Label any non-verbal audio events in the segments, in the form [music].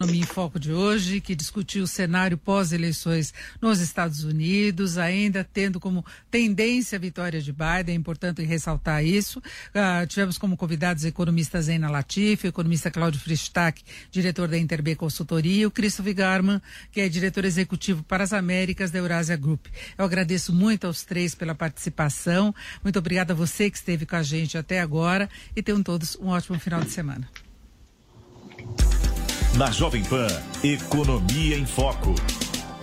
Economia em Foco de hoje, que discutiu o cenário pós-eleições nos Estados Unidos, ainda tendo como tendência a vitória de Biden, é importante ressaltar isso. Uh, tivemos como convidados a economista Zena Latif, economista Cláudio Fristac, diretor da Interb Consultoria, e o Christopher Garman, que é diretor executivo para as Américas da Eurásia Group. Eu agradeço muito aos três pela participação. Muito obrigada a você que esteve com a gente até agora e tenham todos um ótimo final de semana. Na Jovem Pan, Economia em Foco.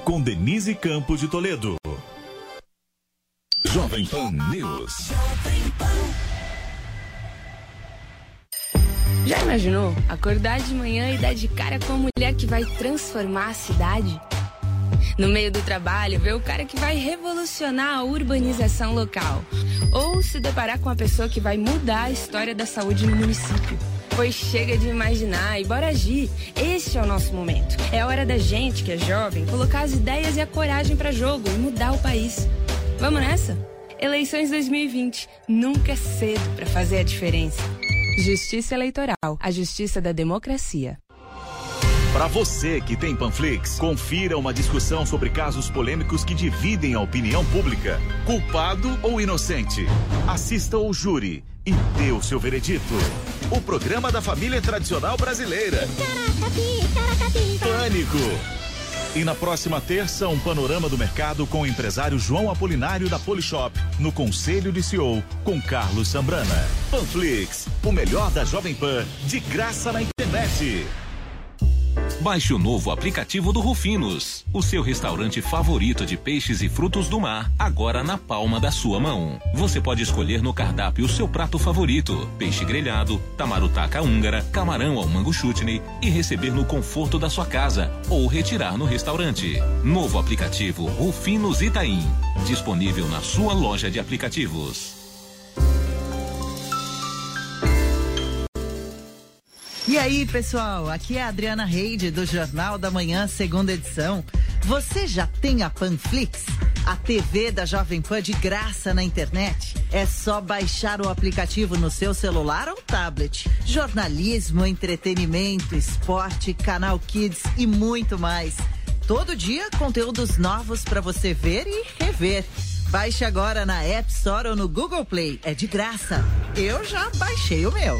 Com Denise Campos de Toledo. Jovem Pan News. Já imaginou acordar de manhã e dar de cara com a mulher que vai transformar a cidade? No meio do trabalho, ver o cara que vai revolucionar a urbanização local. Ou se deparar com a pessoa que vai mudar a história da saúde no município. Pois chega de imaginar e bora agir. Este é o nosso momento. É hora da gente, que é jovem, colocar as ideias e a coragem para jogo e mudar o país. Vamos nessa? Eleições 2020. Nunca é cedo para fazer a diferença. Justiça Eleitoral. A justiça da democracia. Para você que tem Panflix, confira uma discussão sobre casos polêmicos que dividem a opinião pública. Culpado ou inocente? Assista o júri e dê o seu veredito. O programa da família tradicional brasileira. Pânico. E na próxima terça, um panorama do mercado com o empresário João Apolinário da Polishop, no Conselho de CEO, com Carlos Sambrana. Panflix, o melhor da Jovem Pan, de graça na internet. Baixe o novo aplicativo do Rufinos, o seu restaurante favorito de peixes e frutos do mar, agora na palma da sua mão. Você pode escolher no cardápio o seu prato favorito: peixe grelhado, tamarutaca húngara, camarão ao mango chutney e receber no conforto da sua casa ou retirar no restaurante. Novo aplicativo Rufinos Itaim, disponível na sua loja de aplicativos. E aí, pessoal, aqui é a Adriana Reide do Jornal da Manhã, segunda edição. Você já tem a Panflix? A TV da Jovem Pan de graça na internet? É só baixar o aplicativo no seu celular ou tablet. Jornalismo, entretenimento, esporte, canal Kids e muito mais. Todo dia, conteúdos novos para você ver e rever. Baixe agora na App Store ou no Google Play. É de graça. Eu já baixei o meu.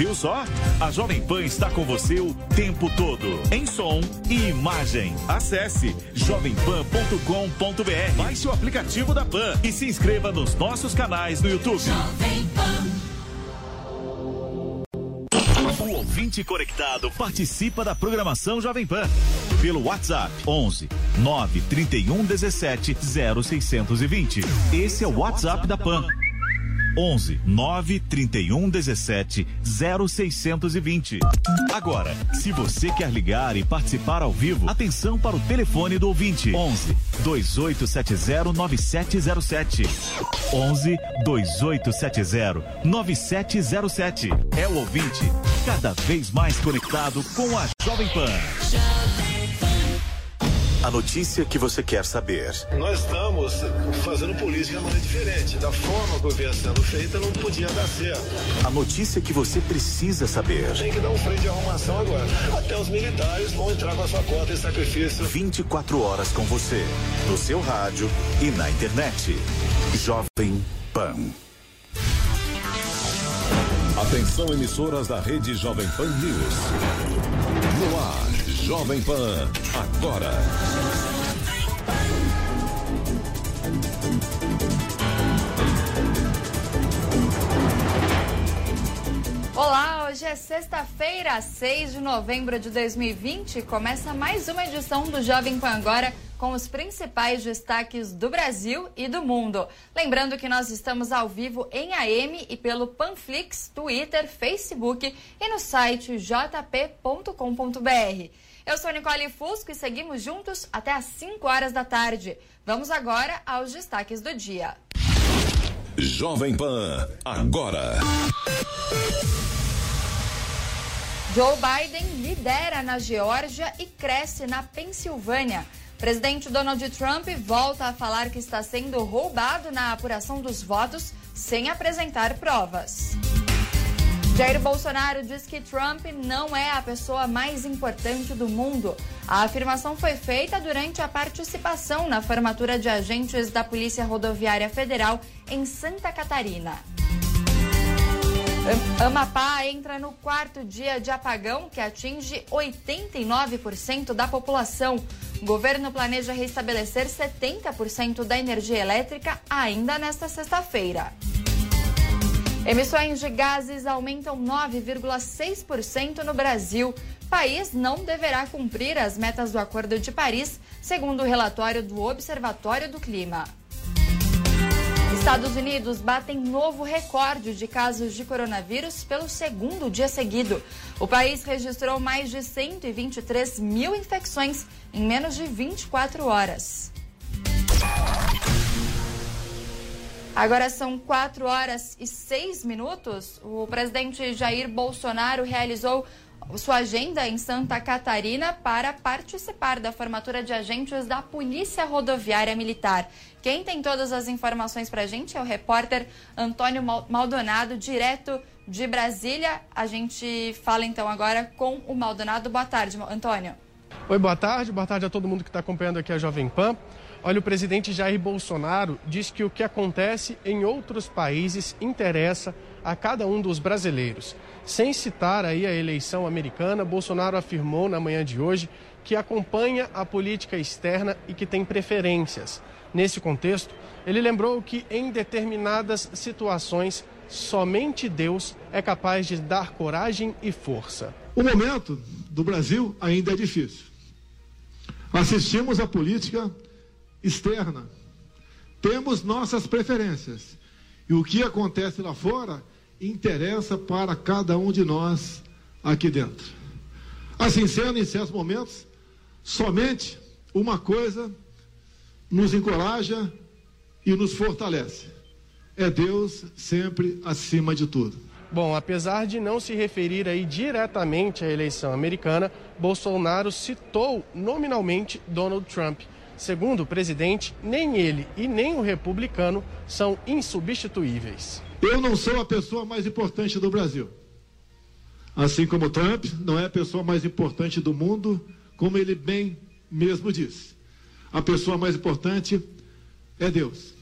Viu só? A Jovem Pan está com você o tempo todo, em som e imagem. Acesse jovempan.com.br. Baixe o aplicativo da Pan e se inscreva nos nossos canais no YouTube. Jovem Pan. O ouvinte conectado participa da programação Jovem Pan pelo WhatsApp 11 931 17 0620. Esse é o WhatsApp da Pan. 11 9 31 17 0620. Agora, se você quer ligar e participar ao vivo, atenção para o telefone do ouvinte: 11 2870 9707. 11 2870 9707. É o ouvinte cada vez mais conectado com a Jovem Pan. A notícia que você quer saber. Nós estamos fazendo política de maneira diferente. Da forma que vinha sendo feita, não podia dar certo. A notícia que você precisa saber. Tem que dar um freio de arrumação agora. Até os militares vão entrar com a sua cota em sacrifício. 24 horas com você, no seu rádio e na internet. Jovem Pan. Atenção, emissoras da rede Jovem Pan News. No ar, Jovem Pan, agora. Olá, hoje é sexta-feira, 6 de novembro de 2020. Começa mais uma edição do Jovem Pan Agora com os principais destaques do Brasil e do mundo. Lembrando que nós estamos ao vivo em AM e pelo Panflix, Twitter, Facebook e no site jp.com.br. Eu sou Nicole Fusco e seguimos juntos até às 5 horas da tarde. Vamos agora aos destaques do dia. Jovem Pan, agora. Joe Biden lidera na Geórgia e cresce na Pensilvânia. Presidente Donald Trump volta a falar que está sendo roubado na apuração dos votos sem apresentar provas. Jair Bolsonaro diz que Trump não é a pessoa mais importante do mundo. A afirmação foi feita durante a participação na formatura de agentes da Polícia Rodoviária Federal em Santa Catarina. Amapá entra no quarto dia de apagão que atinge 89% da população. O governo planeja restabelecer 70% da energia elétrica ainda nesta sexta-feira. Emissões de gases aumentam 9,6% no Brasil. País não deverá cumprir as metas do Acordo de Paris, segundo o relatório do Observatório do Clima. Estados Unidos batem novo recorde de casos de coronavírus pelo segundo dia seguido. O país registrou mais de 123 mil infecções em menos de 24 horas. Agora são 4 horas e 6 minutos. O presidente Jair Bolsonaro realizou sua agenda em Santa Catarina para participar da formatura de agentes da Polícia Rodoviária Militar. Quem tem todas as informações para a gente é o repórter Antônio Maldonado, direto de Brasília. A gente fala então agora com o Maldonado. Boa tarde, Antônio. Oi, boa tarde. Boa tarde a todo mundo que está acompanhando aqui a Jovem Pan. Olha, o presidente Jair Bolsonaro diz que o que acontece em outros países interessa a cada um dos brasileiros. Sem citar aí a eleição americana, Bolsonaro afirmou na manhã de hoje que acompanha a política externa e que tem preferências. Nesse contexto, ele lembrou que em determinadas situações somente Deus é capaz de dar coragem e força. O momento do Brasil ainda é difícil. Assistimos à política externa. Temos nossas preferências. E o que acontece lá fora interessa para cada um de nós aqui dentro. Assim sendo, em certos momentos, somente uma coisa nos encoraja e nos fortalece: é Deus sempre acima de tudo. Bom, apesar de não se referir aí diretamente à eleição americana, Bolsonaro citou nominalmente Donald Trump. Segundo o presidente, nem ele e nem o republicano são insubstituíveis. Eu não sou a pessoa mais importante do Brasil. Assim como Trump não é a pessoa mais importante do mundo, como ele bem mesmo disse. A pessoa mais importante é Deus.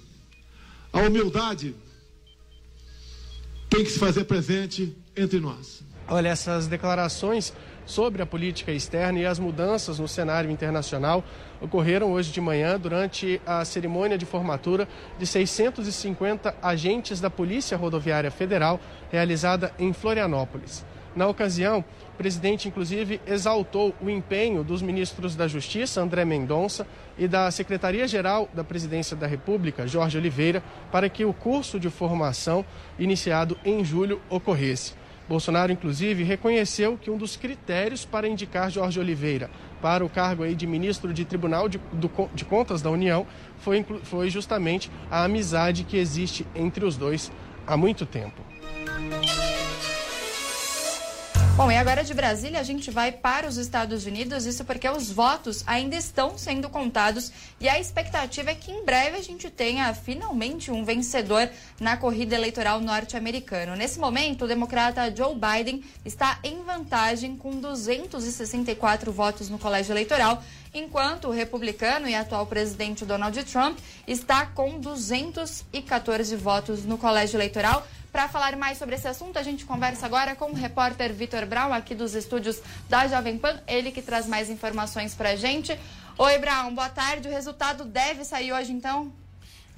A humildade tem que se fazer presente entre nós. Olha, essas declarações sobre a política externa e as mudanças no cenário internacional ocorreram hoje de manhã durante a cerimônia de formatura de 650 agentes da Polícia Rodoviária Federal realizada em Florianópolis. Na ocasião, o presidente, inclusive, exaltou o empenho dos ministros da Justiça, André Mendonça, e da Secretaria-Geral da Presidência da República, Jorge Oliveira, para que o curso de formação iniciado em julho ocorresse. Bolsonaro, inclusive, reconheceu que um dos critérios para indicar Jorge Oliveira para o cargo aí de ministro de Tribunal de, do, de Contas da União foi, foi justamente a amizade que existe entre os dois há muito tempo. Bom, e agora de Brasília a gente vai para os Estados Unidos, isso porque os votos ainda estão sendo contados e a expectativa é que em breve a gente tenha finalmente um vencedor na corrida eleitoral norte-americana. Nesse momento, o democrata Joe Biden está em vantagem com 264 votos no colégio eleitoral, enquanto o republicano e atual presidente Donald Trump está com 214 votos no colégio eleitoral. Para falar mais sobre esse assunto, a gente conversa agora com o repórter Vitor Brown, aqui dos estúdios da Jovem Pan, ele que traz mais informações para a gente. Oi, Brown, boa tarde. O resultado deve sair hoje, então?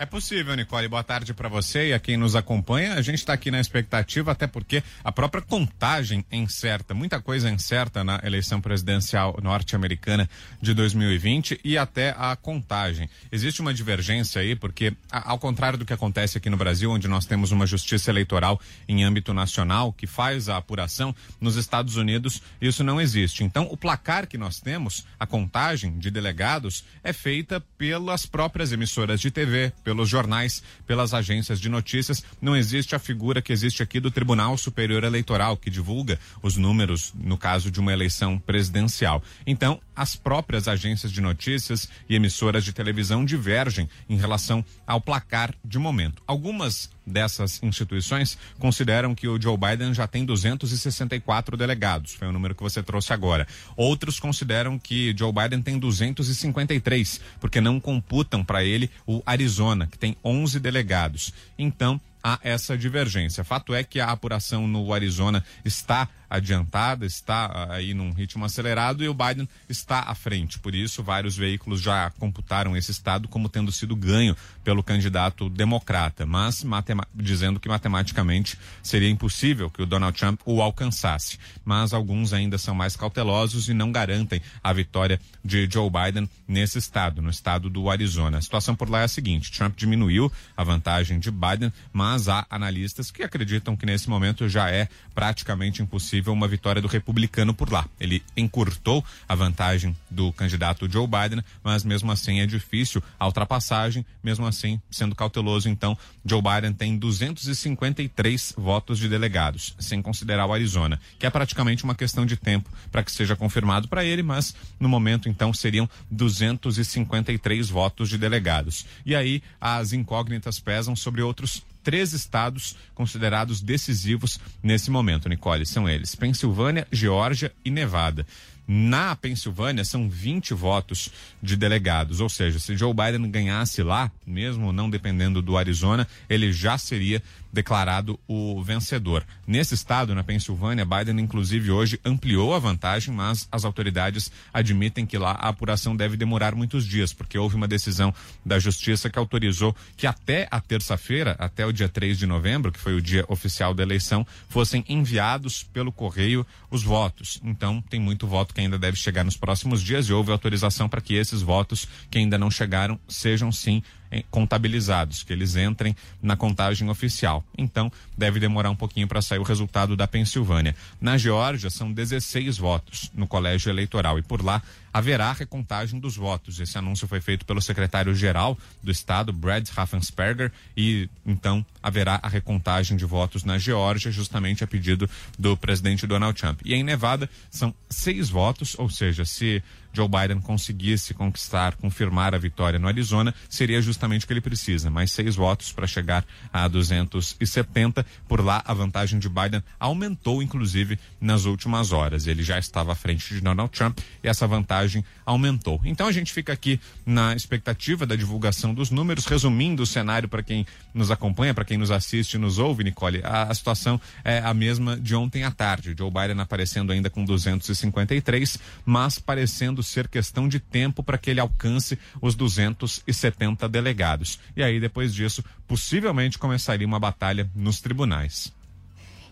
É possível, Nicole. Boa tarde para você e a quem nos acompanha. A gente está aqui na expectativa, até porque a própria contagem é incerta. Muita coisa é incerta na eleição presidencial norte-americana de 2020 e até a contagem. Existe uma divergência aí, porque, ao contrário do que acontece aqui no Brasil, onde nós temos uma justiça eleitoral em âmbito nacional que faz a apuração, nos Estados Unidos isso não existe. Então, o placar que nós temos, a contagem de delegados, é feita pelas próprias emissoras de TV, pelos jornais, pelas agências de notícias. Não existe a figura que existe aqui do Tribunal Superior Eleitoral, que divulga os números no caso de uma eleição presidencial. Então, as próprias agências de notícias e emissoras de televisão divergem em relação ao placar de momento. Algumas dessas instituições consideram que o Joe Biden já tem 264 delegados, foi o número que você trouxe agora. Outros consideram que Joe Biden tem 253, porque não computam para ele o Arizona, que tem 11 delegados. Então, há essa divergência. Fato é que a apuração no Arizona está adiantada, está ah, aí num ritmo acelerado e o Biden está à frente. Por isso, vários veículos já computaram esse estado como tendo sido ganho pelo candidato democrata, mas dizendo que matematicamente seria impossível que o Donald Trump o alcançasse. Mas alguns ainda são mais cautelosos e não garantem a vitória de Joe Biden nesse estado, no estado do Arizona. A situação por lá é a seguinte: Trump diminuiu a vantagem de Biden, mas há analistas que acreditam que nesse momento já é praticamente impossível possível uma vitória do republicano por lá. Ele encurtou a vantagem do candidato Joe Biden, mas mesmo assim é difícil a ultrapassagem, mesmo assim, sendo cauteloso, então, Joe Biden tem 253 votos de delegados, sem considerar o Arizona, que é praticamente uma questão de tempo para que seja confirmado para ele, mas no momento, então, seriam 253 votos de delegados. E aí as incógnitas pesam sobre outros três estados considerados decisivos nesse momento, Nicole. São eles: Pensilvânia, Geórgia e Nevada. Na Pensilvânia são 20 votos de delegados, ou seja, se Joe Biden ganhasse lá, mesmo não dependendo do Arizona, ele já seria declarado o vencedor. Nesse estado, na Pensilvânia, Biden, inclusive, hoje ampliou a vantagem, mas as autoridades admitem que lá a apuração deve demorar muitos dias, porque houve uma decisão da Justiça que autorizou que até a terça-feira, até o dia 3 de novembro, que foi o dia oficial da eleição, fossem enviados pelo correio os votos. Então, tem muito voto que ainda deve chegar nos próximos dias e houve autorização para que esses votos que ainda não chegaram sejam sim contabilizados, que eles entrem na contagem oficial. Então, deve demorar um pouquinho para sair o resultado da Pensilvânia. Na Geórgia, são 16 votos no colégio eleitoral e por lá haverá recontagem dos votos. Esse anúncio foi feito pelo secretário-geral do estado, Brad Raffensperger, e então haverá a recontagem de votos na Geórgia, justamente a pedido do presidente Donald Trump. E em Nevada, são seis votos, ou seja, se Joe Biden conseguisse conquistar, confirmar a vitória no Arizona, seria justamente o que ele precisa, mais seis votos para chegar a 270. Por lá, a vantagem de Biden aumentou, inclusive, nas últimas horas. Ele já estava à frente de Donald Trump e essa vantagem aumentou. Então a gente fica aqui na expectativa da divulgação dos números, resumindo o cenário para quem nos acompanha, para quem nos assiste, nos ouve, Nicole. A, a situação é a mesma de ontem à tarde. Joe Biden aparecendo ainda com 253, mas parecendo ser questão de tempo para que ele alcance os 270 delegados. E aí, depois disso, possivelmente começaria uma batalha nos tribunais.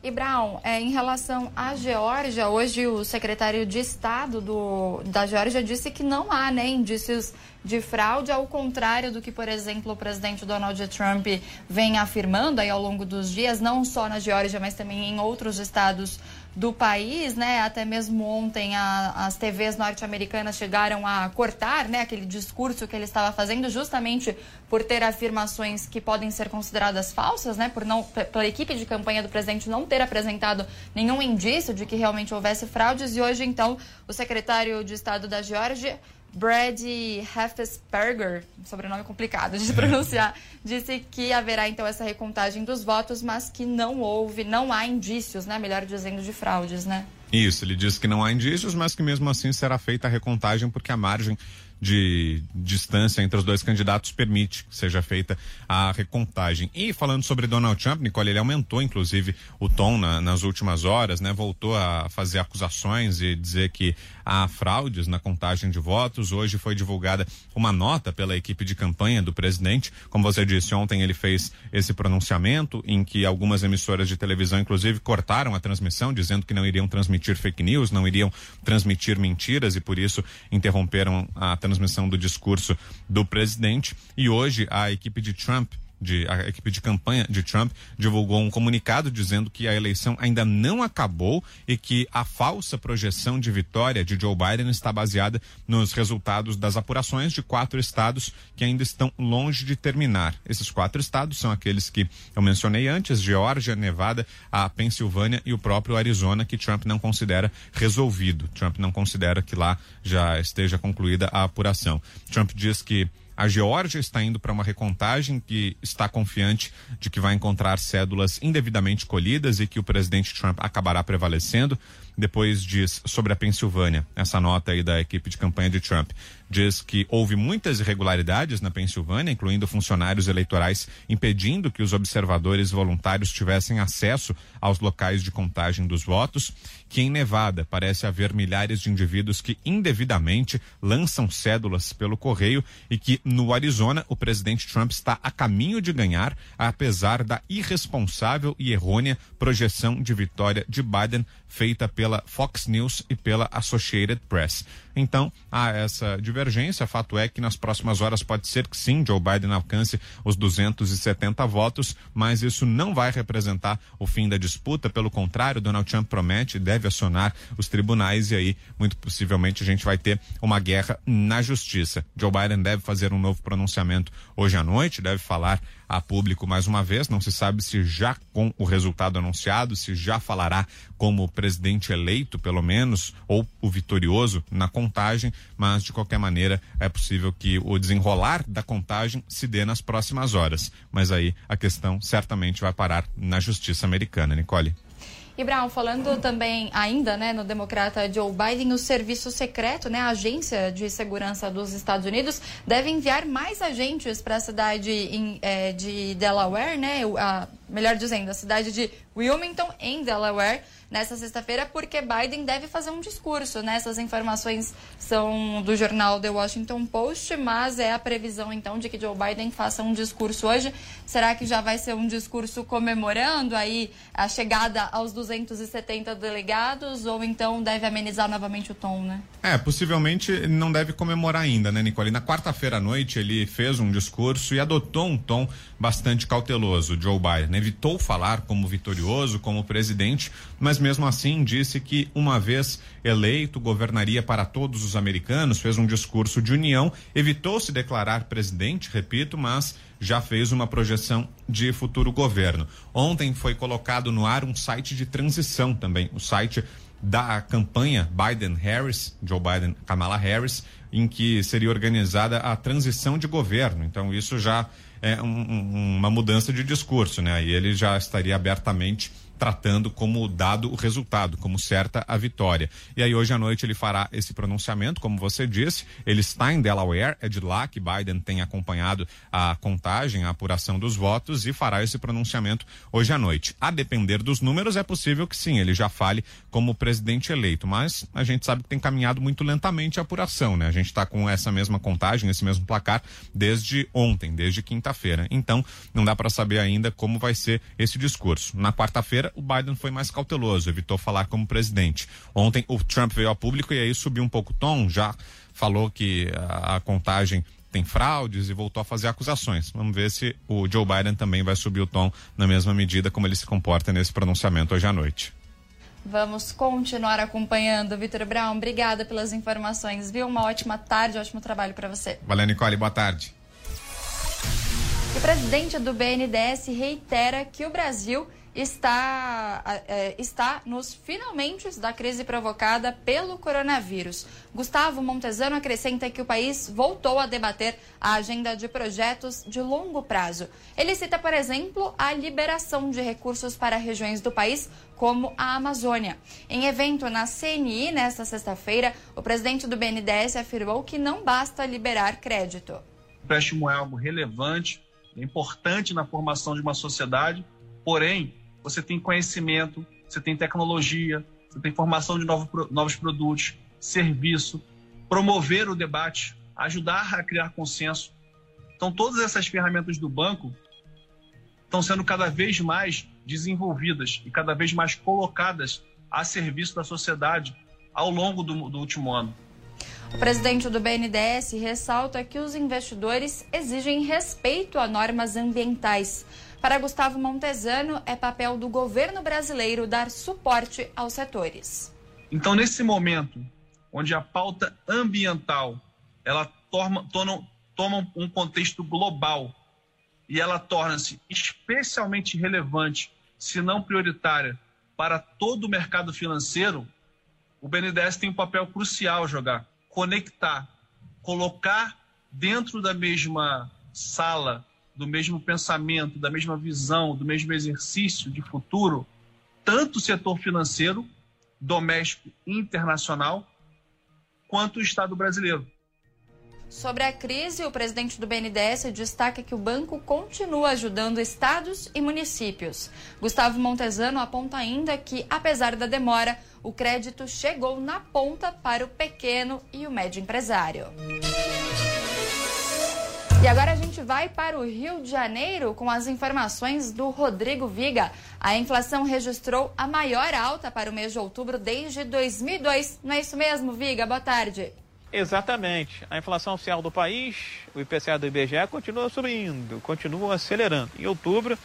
E Brown, é, em relação à Geórgia, hoje o secretário de Estado do, da Geórgia disse que não há né, indícios de fraude, ao contrário do que, por exemplo, o presidente Donald Trump vem afirmando aí ao longo dos dias, não só na Geórgia, mas também em outros estados do país, né? Até mesmo ontem a, as TVs norte-americanas chegaram a cortar, né, aquele discurso que ele estava fazendo, justamente por ter afirmações que podem ser consideradas falsas, né? Por não, pela equipe de campanha do presidente não ter apresentado nenhum indício de que realmente houvesse fraudes. E hoje, então, o secretário de Estado da Geórgia Brad Heffesperger, sobrenome complicado de [laughs] pronunciar, disse que haverá então essa recontagem dos votos, mas que não houve, não há indícios, né, melhor dizendo, de fraudes, né? Isso, ele disse que não há indícios, mas que mesmo assim será feita a recontagem porque a margem de distância entre os dois candidatos permite que seja feita a recontagem. E falando sobre Donald Trump, Nicole, ele aumentou inclusive o tom na, nas últimas horas, né? Voltou a fazer acusações e dizer que há fraudes na contagem de votos. Hoje foi divulgada uma nota pela equipe de campanha do presidente. Como você disse, ontem ele fez esse pronunciamento em que algumas emissoras de televisão, inclusive, cortaram a transmissão, dizendo que não iriam transmitir fake news, não iriam transmitir mentiras e por isso interromperam a transmissão do discurso do presidente. E hoje a equipe de Trump de, a equipe de campanha de Trump divulgou um comunicado dizendo que a eleição ainda não acabou e que a falsa projeção de vitória de Joe Biden está baseada nos resultados das apurações de quatro estados que ainda estão longe de terminar. Esses quatro estados são aqueles que eu mencionei antes: Geórgia, Nevada, a Pensilvânia e o próprio Arizona, que Trump não considera resolvido. Trump não considera que lá já esteja concluída a apuração. Trump diz que a Geórgia está indo para uma recontagem que está confiante de que vai encontrar cédulas indevidamente colhidas e que o presidente Trump acabará prevalecendo. Depois diz sobre a Pensilvânia, essa nota aí da equipe de campanha de Trump diz que houve muitas irregularidades na Pensilvânia, incluindo funcionários eleitorais impedindo que os observadores voluntários tivessem acesso aos locais de contagem dos votos, que em Nevada parece haver milhares de indivíduos que indevidamente lançam cédulas pelo correio e que no Arizona o presidente Trump está a caminho de ganhar, apesar da irresponsável e errônea projeção de vitória de Biden feita pela Fox News e pela Associated Press. Então, há essa divergência. Fato é que nas próximas horas pode ser que sim, Joe Biden alcance os 270 votos, mas isso não vai representar o fim da disputa. Pelo contrário, Donald Trump promete e deve acionar os tribunais e aí, muito possivelmente, a gente vai ter uma guerra na justiça. Joe Biden deve fazer um novo pronunciamento hoje à noite, deve falar a público mais uma vez. Não se sabe se já com o resultado anunciado, se já falará como presidente eleito, pelo menos, ou o vitorioso na contagem, mas de qualquer maneira é possível que o desenrolar da contagem se dê nas próximas horas. Mas aí a questão certamente vai parar na justiça americana, Nicole. E falando também ainda né, no democrata Joe Biden, o serviço secreto, né, a agência de segurança dos Estados Unidos, deve enviar mais agentes para a cidade em, é, de Delaware, né, a, melhor dizendo, a cidade de Wilmington, em Delaware, nessa sexta-feira, porque Biden deve fazer um discurso. Né? Essas informações são do jornal The Washington Post, mas é a previsão então de que Joe Biden faça um discurso hoje. Será que já vai ser um discurso comemorando aí a chegada aos 270 delegados ou então deve amenizar novamente o tom, né? É, possivelmente não deve comemorar ainda, né, Nicole? Na quarta-feira à noite ele fez um discurso e adotou um tom bastante cauteloso, Joe Biden. Evitou falar como vitorioso, como presidente, mas mas mesmo assim disse que, uma vez eleito, governaria para todos os americanos, fez um discurso de união, evitou se declarar presidente, repito, mas já fez uma projeção de futuro governo. Ontem foi colocado no ar um site de transição também, o site da campanha Biden-Harris, Joe Biden, Kamala Harris, em que seria organizada a transição de governo. Então isso já é um, um, uma mudança de discurso, né? E ele já estaria abertamente tratando como dado o resultado, como certa a vitória. E aí hoje à noite ele fará esse pronunciamento, como você disse, ele está em Delaware, é de lá que Biden tem acompanhado a contagem, a apuração dos votos e fará esse pronunciamento hoje à noite. A depender dos números, é possível que sim, ele já fale como presidente eleito, mas a gente sabe que tem caminhado muito lentamente a apuração, né? A gente está com essa mesma contagem, esse mesmo placar desde ontem, desde quinta-feira. Então, não dá para saber ainda como vai ser esse discurso. Na quarta-feira, o Biden foi mais cauteloso, evitou falar como presidente. Ontem o Trump veio ao público e aí subiu um pouco o tom, já falou que a, a contagem tem fraudes e voltou a fazer acusações. Vamos ver se o Joe Biden também vai subir o tom na mesma medida como ele se comporta nesse pronunciamento hoje à noite. Vamos continuar acompanhando. Vitor Brown, obrigada pelas informações, viu? Uma ótima tarde, ótimo trabalho para você. Valeu, Nicole. Boa tarde. O presidente do BNDES reitera que o Brasil está, é, está nos finalmente da crise provocada pelo coronavírus. Gustavo Montezano acrescenta que o país voltou a debater a agenda de projetos de longo prazo. Ele cita, por exemplo, a liberação de recursos para regiões do país como a Amazônia. Em evento na CNI nesta sexta-feira, o presidente do BNDES afirmou que não basta liberar crédito. O empréstimo é algo relevante, é importante na formação de uma sociedade, porém, você tem conhecimento, você tem tecnologia, você tem formação de novos, produtos, serviço, promover o debate, ajudar a criar consenso. Então, todas essas ferramentas do banco estão sendo cada vez mais desenvolvidas e cada vez mais colocadas a serviço da sociedade ao longo do, do último ano. O presidente do BNDES ressalta que os investidores exigem respeito a normas ambientais. Para Gustavo Montezano, é papel do governo brasileiro dar suporte aos setores. Então, nesse momento, onde a pauta ambiental ela toma, toma, toma um contexto global e ela torna-se especialmente relevante, se não prioritária, para todo o mercado financeiro, o BNDES tem um papel crucial a jogar. Conectar, colocar dentro da mesma sala, do mesmo pensamento, da mesma visão, do mesmo exercício de futuro, tanto o setor financeiro, doméstico e internacional, quanto o Estado brasileiro. Sobre a crise, o presidente do BNDES destaca que o banco continua ajudando estados e municípios. Gustavo Montezano aponta ainda que, apesar da demora, o crédito chegou na ponta para o pequeno e o médio empresário. E agora a gente vai para o Rio de Janeiro com as informações do Rodrigo Viga. A inflação registrou a maior alta para o mês de outubro desde 2002. Não é isso mesmo, Viga? Boa tarde. Exatamente. A inflação oficial do país, o IPCA do IBGE, continua subindo, continua acelerando. Em outubro,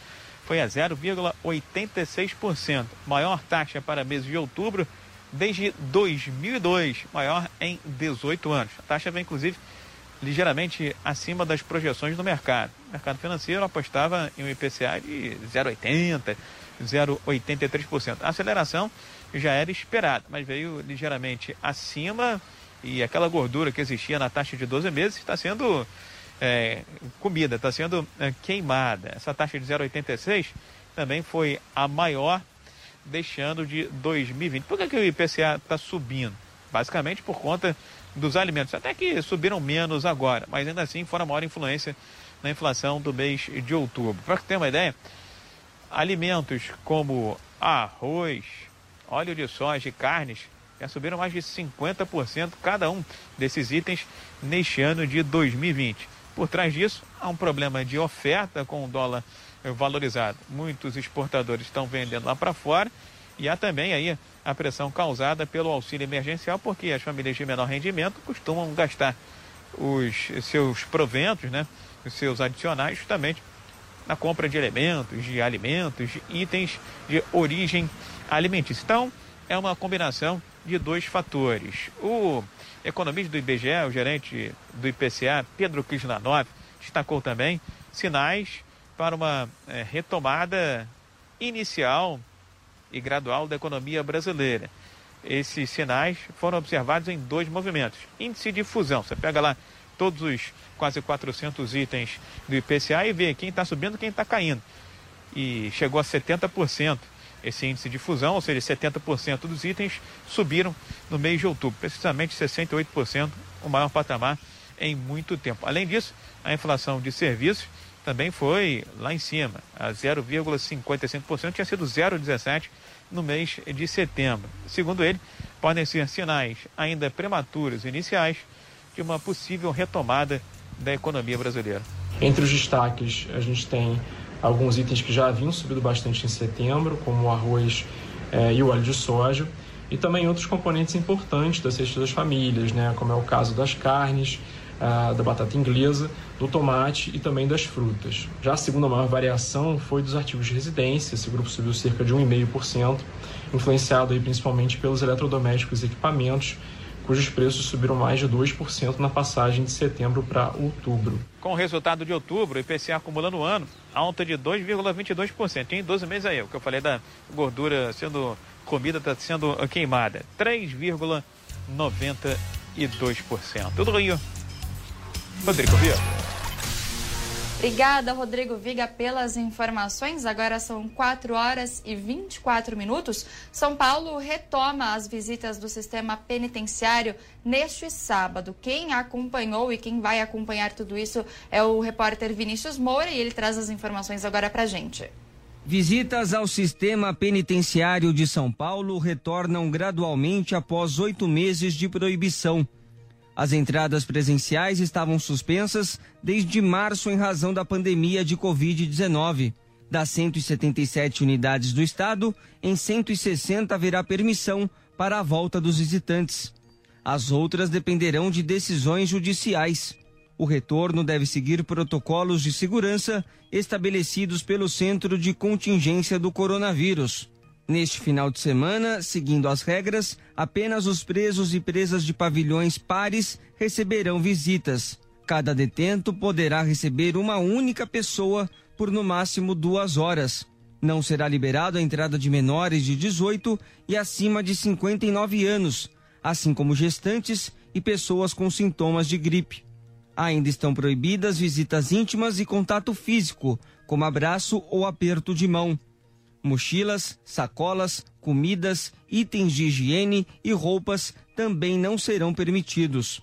foi a 0,86%, maior taxa para mês de outubro desde 2002, maior em 18 anos. A taxa vem, inclusive, ligeiramente acima das projeções do mercado. O mercado financeiro apostava em um IPCA de 0,80%, 0,83%. A aceleração já era esperada, mas veio ligeiramente acima e aquela gordura que existia na taxa de 12 meses está sendo é, comida, está sendo é, queimada. Essa taxa de 0,86 também foi a maior, deixando de 2020. Por que, que o IPCA está subindo? Basicamente por conta dos alimentos, até que subiram menos agora, mas ainda assim foram a maior influência na inflação do mês de outubro. Para ter uma ideia, alimentos como arroz, óleo de soja e carnes já subiram mais de 50% cada um desses itens neste ano de 2020. Por trás disso, há um problema de oferta com o dólar valorizado. Muitos exportadores estão vendendo lá para fora e há também aí a pressão causada pelo auxílio emergencial, porque as famílias de menor rendimento costumam gastar os seus proventos, né, os seus adicionais, justamente na compra de elementos, de alimentos, de itens de origem alimentícia. Então, é uma combinação de dois fatores. O economista do IBGE, o gerente do IPCA, Pedro Krishnanov, destacou também sinais para uma é, retomada inicial e gradual da economia brasileira. Esses sinais foram observados em dois movimentos. Índice de fusão, você pega lá todos os quase 400 itens do IPCA e vê quem está subindo quem está caindo. E chegou a 70% esse índice de fusão, ou seja, 70% dos itens subiram no mês de outubro, precisamente 68%, o maior patamar em muito tempo. Além disso, a inflação de serviços também foi lá em cima, a 0,55%, tinha sido 0,17% no mês de setembro. Segundo ele, podem ser sinais ainda prematuros iniciais de uma possível retomada da economia brasileira. Entre os destaques, a gente tem alguns itens que já haviam subido bastante em setembro, como o arroz eh, e o óleo de soja, e também outros componentes importantes da cesta das famílias, né, como é o caso das carnes, ah, da batata inglesa, do tomate e também das frutas. Já a segunda maior variação foi dos artigos de residência, esse grupo subiu cerca de 1,5%, influenciado aí principalmente pelos eletrodomésticos e equipamentos, cujos preços subiram mais de 2% na passagem de setembro para outubro. Com o resultado de outubro, o IPCA acumulando o ano, alta de 2,22%. Em 12 meses aí, o que eu falei da gordura sendo comida está sendo queimada. 3,92%. Tudo Rio. Rodrigo Via. Obrigada, Rodrigo Viga, pelas informações. Agora são 4 horas e 24 minutos. São Paulo retoma as visitas do sistema penitenciário neste sábado. Quem acompanhou e quem vai acompanhar tudo isso é o repórter Vinícius Moura e ele traz as informações agora para gente. Visitas ao sistema penitenciário de São Paulo retornam gradualmente após oito meses de proibição. As entradas presenciais estavam suspensas desde março em razão da pandemia de Covid-19. Das 177 unidades do estado, em 160 haverá permissão para a volta dos visitantes. As outras dependerão de decisões judiciais. O retorno deve seguir protocolos de segurança estabelecidos pelo Centro de Contingência do Coronavírus. Neste final de semana, seguindo as regras, apenas os presos e presas de pavilhões pares receberão visitas. Cada detento poderá receber uma única pessoa por no máximo duas horas. Não será liberado a entrada de menores de 18 e acima de 59 anos, assim como gestantes e pessoas com sintomas de gripe. Ainda estão proibidas visitas íntimas e contato físico, como abraço ou aperto de mão. Mochilas, sacolas, comidas, itens de higiene e roupas também não serão permitidos.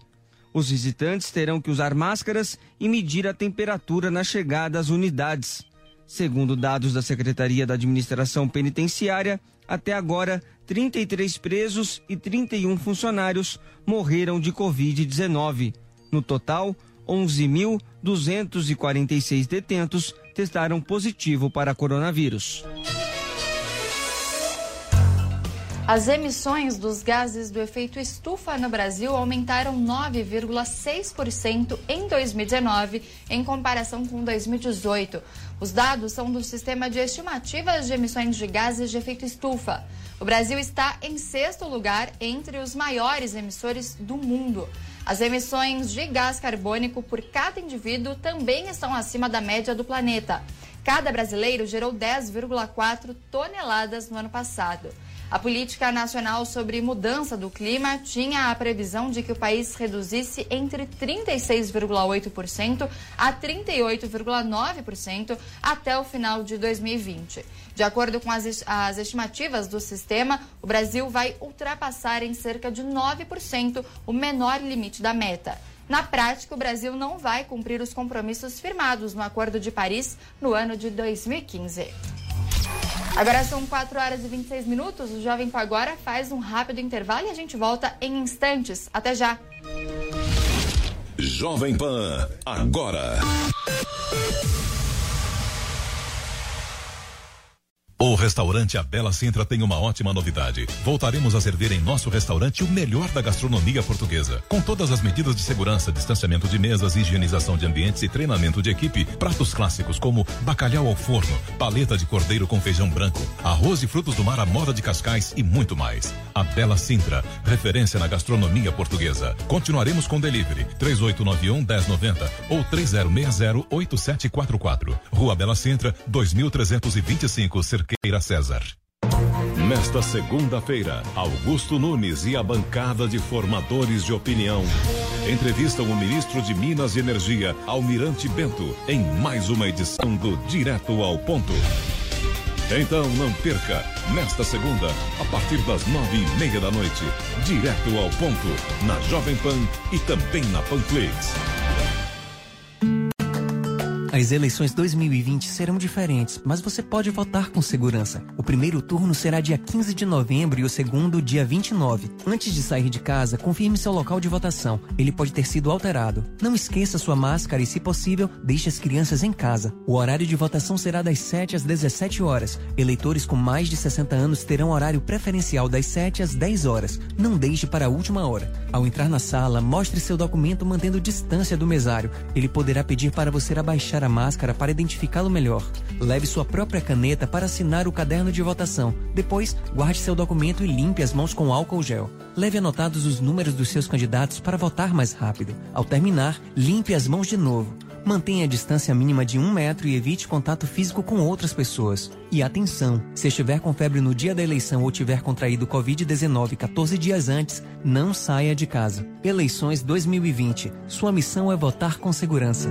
Os visitantes terão que usar máscaras e medir a temperatura na chegada às unidades. Segundo dados da Secretaria da Administração Penitenciária, até agora, 33 presos e 31 funcionários morreram de Covid-19. No total, 11.246 detentos testaram positivo para coronavírus. As emissões dos gases do efeito estufa no Brasil aumentaram 9,6% em 2019, em comparação com 2018. Os dados são do Sistema de Estimativas de Emissões de Gases de Efeito Estufa. O Brasil está em sexto lugar entre os maiores emissores do mundo. As emissões de gás carbônico por cada indivíduo também estão acima da média do planeta. Cada brasileiro gerou 10,4 toneladas no ano passado. A Política Nacional sobre Mudança do Clima tinha a previsão de que o país reduzisse entre 36,8% a 38,9% até o final de 2020. De acordo com as, as estimativas do sistema, o Brasil vai ultrapassar em cerca de 9% o menor limite da meta. Na prática, o Brasil não vai cumprir os compromissos firmados no Acordo de Paris no ano de 2015. Agora são 4 horas e 26 minutos. O Jovem Pan agora faz um rápido intervalo e a gente volta em instantes. Até já. Jovem Pan, agora. O restaurante A Bela Sintra tem uma ótima novidade. Voltaremos a servir em nosso restaurante o melhor da gastronomia portuguesa. Com todas as medidas de segurança, distanciamento de mesas, higienização de ambientes e treinamento de equipe, pratos clássicos como bacalhau ao forno, paleta de cordeiro com feijão branco, arroz e frutos do mar à moda de Cascais e muito mais. A Bela Sintra, referência na gastronomia portuguesa. Continuaremos com delivery 3891 1090 ou 3060 8744. Rua Bela Sintra, 2325, cerca Cerqueira César. Nesta segunda-feira, Augusto Nunes e a bancada de formadores de opinião entrevistam o ministro de Minas e Energia, Almirante Bento, em mais uma edição do Direto ao Ponto. Então não perca, nesta segunda, a partir das nove e meia da noite, direto ao ponto, na Jovem Pan e também na Panflix. As eleições 2020 serão diferentes, mas você pode votar com segurança. O primeiro turno será dia 15 de novembro e o segundo dia 29. Antes de sair de casa, confirme seu local de votação. Ele pode ter sido alterado. Não esqueça sua máscara e, se possível, deixe as crianças em casa. O horário de votação será das 7 às 17 horas. Eleitores com mais de 60 anos terão horário preferencial das 7 às 10 horas. Não deixe para a última hora. Ao entrar na sala, mostre seu documento mantendo distância do mesário. Ele poderá pedir para você abaixar a máscara para identificá-lo melhor. Leve sua própria caneta para assinar o caderno de votação. Depois, guarde seu documento e limpe as mãos com álcool gel. Leve anotados os números dos seus candidatos para votar mais rápido. Ao terminar, limpe as mãos de novo. Mantenha a distância mínima de um metro e evite contato físico com outras pessoas. E atenção, se estiver com febre no dia da eleição ou tiver contraído Covid-19 14 dias antes, não saia de casa. Eleições 2020. Sua missão é votar com segurança.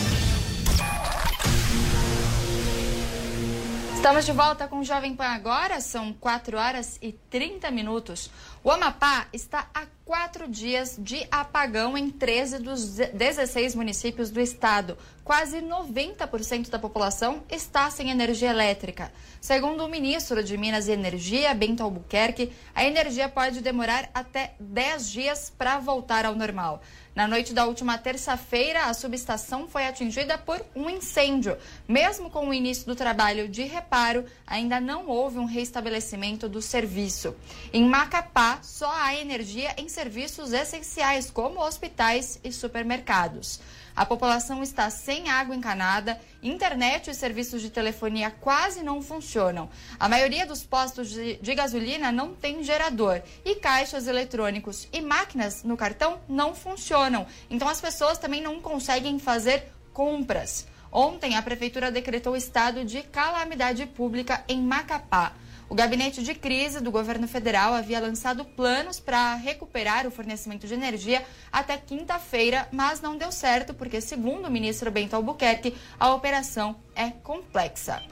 Estamos de volta com o Jovem Pan agora, são 4 horas e 30 minutos. O Amapá está há quatro dias de apagão em 13 dos 16 municípios do estado. Quase 90% da população está sem energia elétrica. Segundo o ministro de Minas e Energia, Bento Albuquerque, a energia pode demorar até 10 dias para voltar ao normal. Na noite da última terça-feira, a subestação foi atingida por um incêndio. Mesmo com o início do trabalho de reparo, ainda não houve um restabelecimento do serviço. Em Macapá, só há energia em serviços essenciais, como hospitais e supermercados. A população está sem água encanada, internet e serviços de telefonia quase não funcionam. A maioria dos postos de, de, gasolina não tem gerador e caixas eletrônicos e máquinas no cartão não funcionam. Então as pessoas também não conseguem fazer compras. Ontem, a prefeitura decretou estado de calamidade pública em Macapá. O gabinete de crise do governo federal havia lançado planos para recuperar o fornecimento de energia até quinta-feira, mas não deu certo porque, segundo o ministro Bento Albuquerque, a operação é complexa.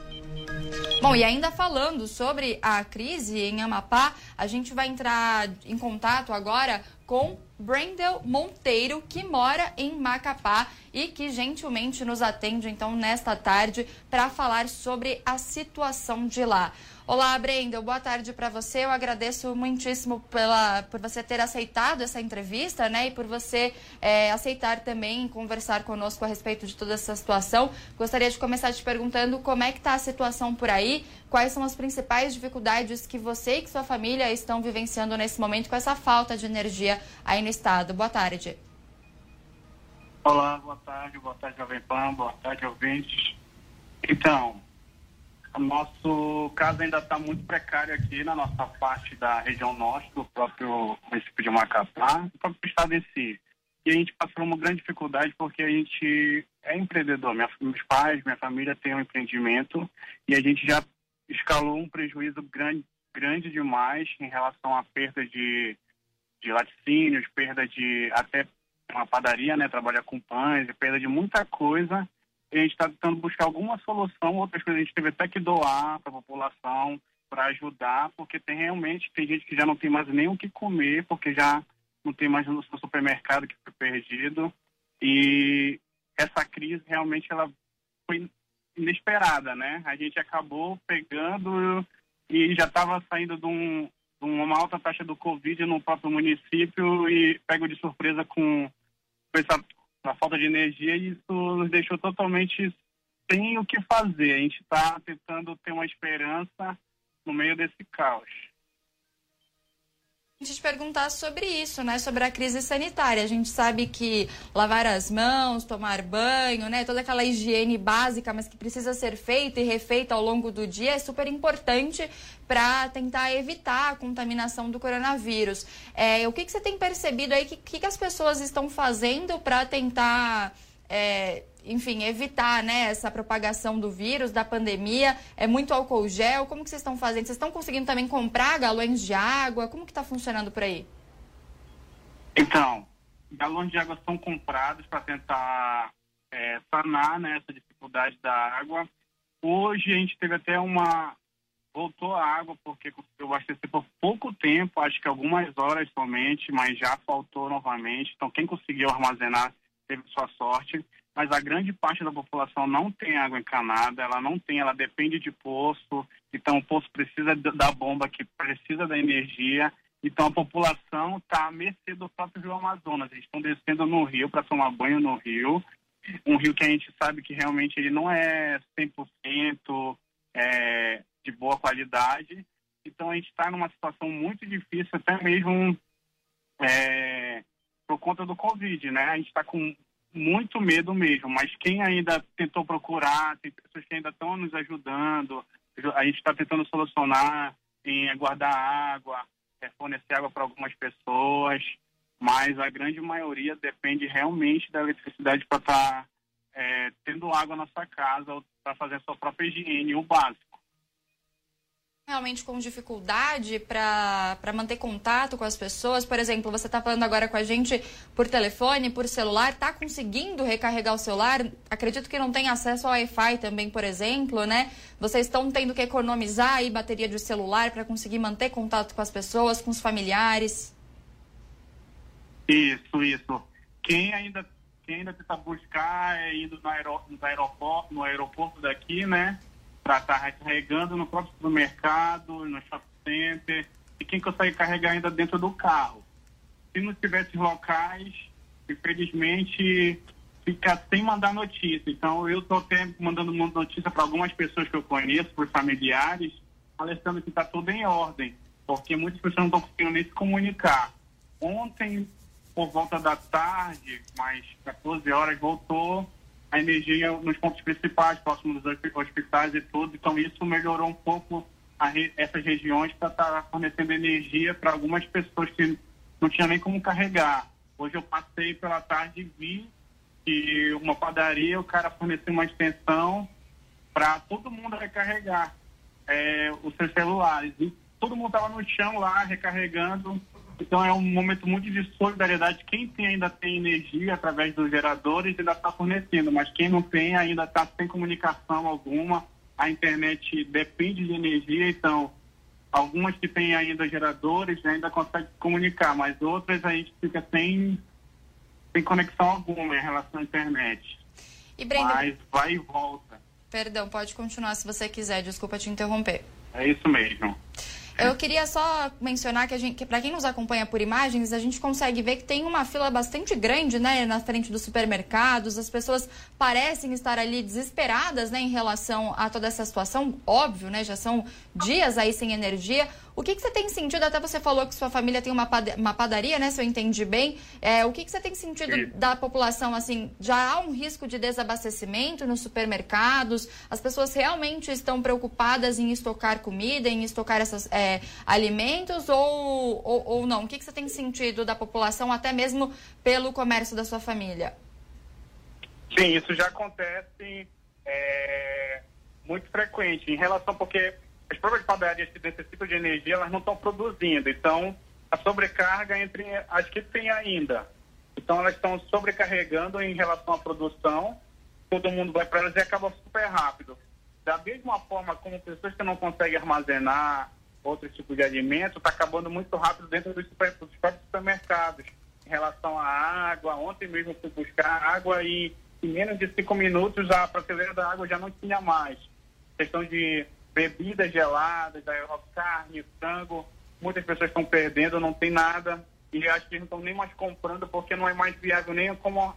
Bom, e ainda falando sobre a crise em Amapá, a gente vai entrar em contato agora com Brendel Monteiro, que mora em Macapá e que gentilmente nos atende então nesta tarde para falar sobre a situação de lá. Olá, Brendel, boa tarde para você. Eu agradeço muitíssimo pela, por você ter aceitado essa entrevista, né? E por você é, aceitar também conversar conosco a respeito de toda essa situação. Gostaria de começar te perguntando como é que está a situação por aí, quais são as principais dificuldades que você e que sua família estão vivenciando nesse momento com essa falta de energia aí no estado. Boa tarde. Olá, boa tarde, boa tarde, Jovem Pan, boa tarde, ouvintes. Então, nosso caso ainda está muito precário aqui na nossa parte da região norte, do próprio município de Macapá, do próprio estado em si. E a gente passa por uma grande dificuldade porque a gente é empreendedor. Minha, meus pais, minha família tem um empreendimento e a gente já escalou um prejuízo grande, grande demais em relação à perda de, de laticínios, perda de até uma padaria, né, trabalhar com pães, perda de muita coisa a gente está tentando buscar alguma solução, outras coisas a gente teve até que doar para a população, para ajudar, porque tem realmente, tem gente que já não tem mais nem o que comer, porque já não tem mais no supermercado que foi perdido. E essa crise realmente ela foi inesperada, né? A gente acabou pegando e já estava saindo de, um, de, uma alta taxa do Covid no próprio município e pego de surpresa com, com essa a falta de energia e isso nos deixou totalmente sem o que fazer. A gente está tentando ter uma esperança no meio desse caos. Te perguntar sobre isso, né? Sobre a crise sanitária. A gente sabe que lavar as mãos, tomar banho, né? Toda aquela higiene básica, mas que precisa ser feita e refeita ao longo do dia é super importante para tentar evitar a contaminação do coronavírus. É, o que, que você tem percebido aí? O que, que as pessoas estão fazendo para tentar é, enfim, evitar né, essa propagação do vírus, da pandemia? É muito álcool gel? Como que vocês estão fazendo? Vocês estão conseguindo também comprar galões de água? Como que está funcionando por aí? Então, galões de água são comprados para tentar é, sanar né, essa dificuldade da água. Hoje a gente teve até uma... Voltou a água porque eu abasteci por pouco tempo, acho que algumas horas somente, mas já faltou novamente. Então, quem conseguiu armazenar teve sua sorte mas a grande parte da população não tem água encanada, ela não tem, ela depende de poço, então o poço precisa da bomba que precisa da energia, então a população está à mercê do próprio Rio Amazonas, eles estão descendo no rio para tomar banho no rio, um rio que a gente sabe que realmente ele não é 100% é, de boa qualidade, então a gente está numa situação muito difícil, até mesmo é, por conta do Covid, né? A gente está com muito medo mesmo, mas quem ainda tentou procurar, tem pessoas que ainda estão nos ajudando, a gente está tentando solucionar em guardar água, é, fornecer água para algumas pessoas, mas a grande maioria depende realmente da eletricidade para estar tá, é, tendo água na sua casa, para fazer a sua própria higiene, o básico realmente com dificuldade para manter contato com as pessoas? Por exemplo, você está falando agora com a gente por telefone, por celular, está conseguindo recarregar o celular? Acredito que não tem acesso ao Wi-Fi também, por exemplo, né? Vocês estão tendo que economizar aí bateria de celular para conseguir manter contato com as pessoas, com os familiares? Isso, isso. Quem ainda, quem ainda tenta buscar é indo no, aeroporto, no aeroporto daqui, né? Para estar tá carregando no próprio supermercado, no shopping center, e quem consegue carregar ainda dentro do carro. Se não tivesse locais, infelizmente fica sem mandar notícia. Então eu estou até mandando notícia para algumas pessoas que eu conheço, por familiares, alertando que está tudo em ordem, porque muitas pessoas não estão conseguindo nem se comunicar. Ontem, por volta da tarde, mais 14 horas, voltou a energia nos pontos principais, próximos dos hospitais e tudo. Então, isso melhorou um pouco re... essas regiões para estar tá fornecendo energia para algumas pessoas que não tinham nem como carregar. Hoje eu passei pela tarde e vi que uma padaria, o cara forneceu uma extensão para todo mundo recarregar é, os seus celulares. E todo mundo estava no chão lá, recarregando então é um momento muito de solidariedade. Quem tem, ainda tem energia através dos geradores ainda está fornecendo, mas quem não tem ainda está sem comunicação alguma. A internet depende de energia, então algumas que têm ainda geradores ainda conseguem comunicar, mas outras a gente fica sem, sem conexão alguma em relação à internet. E Brenda, mas vai e volta. Perdão, pode continuar se você quiser, desculpa te interromper. É isso mesmo. Eu queria só mencionar que, que para quem nos acompanha por imagens, a gente consegue ver que tem uma fila bastante grande, né, na frente dos supermercados. As pessoas parecem estar ali desesperadas, né, em relação a toda essa situação. Óbvio, né, já são dias aí sem energia. O que, que você tem sentido? Até você falou que sua família tem uma, uma padaria, né? Se eu entendi bem. É, o que, que você tem sentido Sim. da população? Assim, já há um risco de desabastecimento nos supermercados? As pessoas realmente estão preocupadas em estocar comida, em estocar esses é, alimentos ou, ou, ou não? O que, que você tem sentido da população, até mesmo pelo comércio da sua família? Sim, isso já acontece é, muito frequente em relação porque as próprias padarias que necessitam de energia, elas não estão produzindo. Então, a sobrecarga entre as que tem ainda. Então, elas estão sobrecarregando em relação à produção. Todo mundo vai para elas e acaba super rápido. Da mesma forma como pessoas que não conseguem armazenar outros tipos de alimento, está acabando muito rápido dentro dos, super, dos próprios supermercados. Em relação à água, ontem mesmo fui buscar água e em menos de cinco minutos a prateleira da água já não tinha mais. Questão de bebidas geladas, carne, frango. Muitas pessoas estão perdendo, não tem nada. E acho que não estão nem mais comprando porque não é mais viável nem como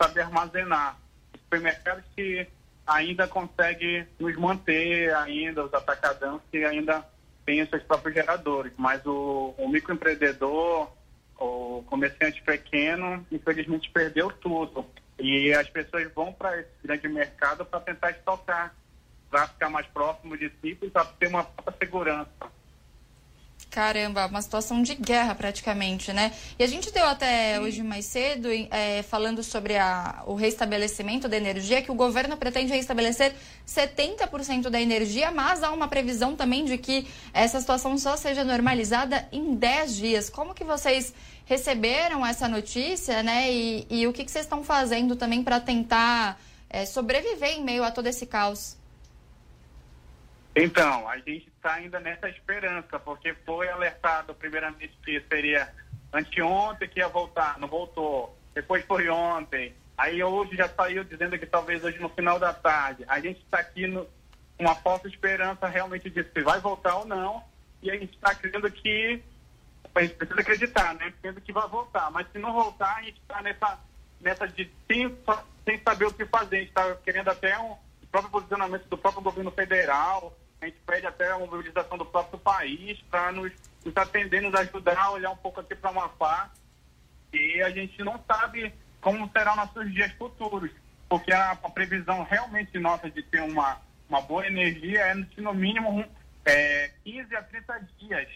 saber armazenar. Os supermercados que ainda conseguem nos manter, ainda, os atacadãos que ainda os seus próprios geradores, mas o, o microempreendedor, o comerciante pequeno, infelizmente perdeu tudo. E as pessoas vão para esse grande mercado para tentar estocar, para ficar mais próximo de si e para ter uma segurança. Caramba, uma situação de guerra praticamente, né? E a gente deu até hoje mais cedo, é, falando sobre a, o restabelecimento da energia, que o governo pretende restabelecer 70% da energia, mas há uma previsão também de que essa situação só seja normalizada em 10 dias. Como que vocês receberam essa notícia, né? E, e o que, que vocês estão fazendo também para tentar é, sobreviver em meio a todo esse caos? Então, a gente está ainda nessa esperança, porque foi alertado primeiramente que seria anteontem que ia voltar, não voltou. Depois foi ontem. Aí hoje já saiu dizendo que talvez hoje no final da tarde. A gente está aqui com uma falsa esperança realmente de se vai voltar ou não. E a gente está crendo que. A gente precisa acreditar, né? Crendo que vai voltar. Mas se não voltar, a gente está nessa, nessa de sem, sem saber o que fazer. A gente está querendo até um próprio posicionamento do próprio governo federal a gente pede até a mobilização do próprio país para nos, nos atender, nos ajudar a olhar um pouco aqui para Amapá. E a gente não sabe como serão nossos dias futuros, porque a, a previsão realmente nossa de ter uma, uma boa energia é no mínimo é, 15 a 30 dias.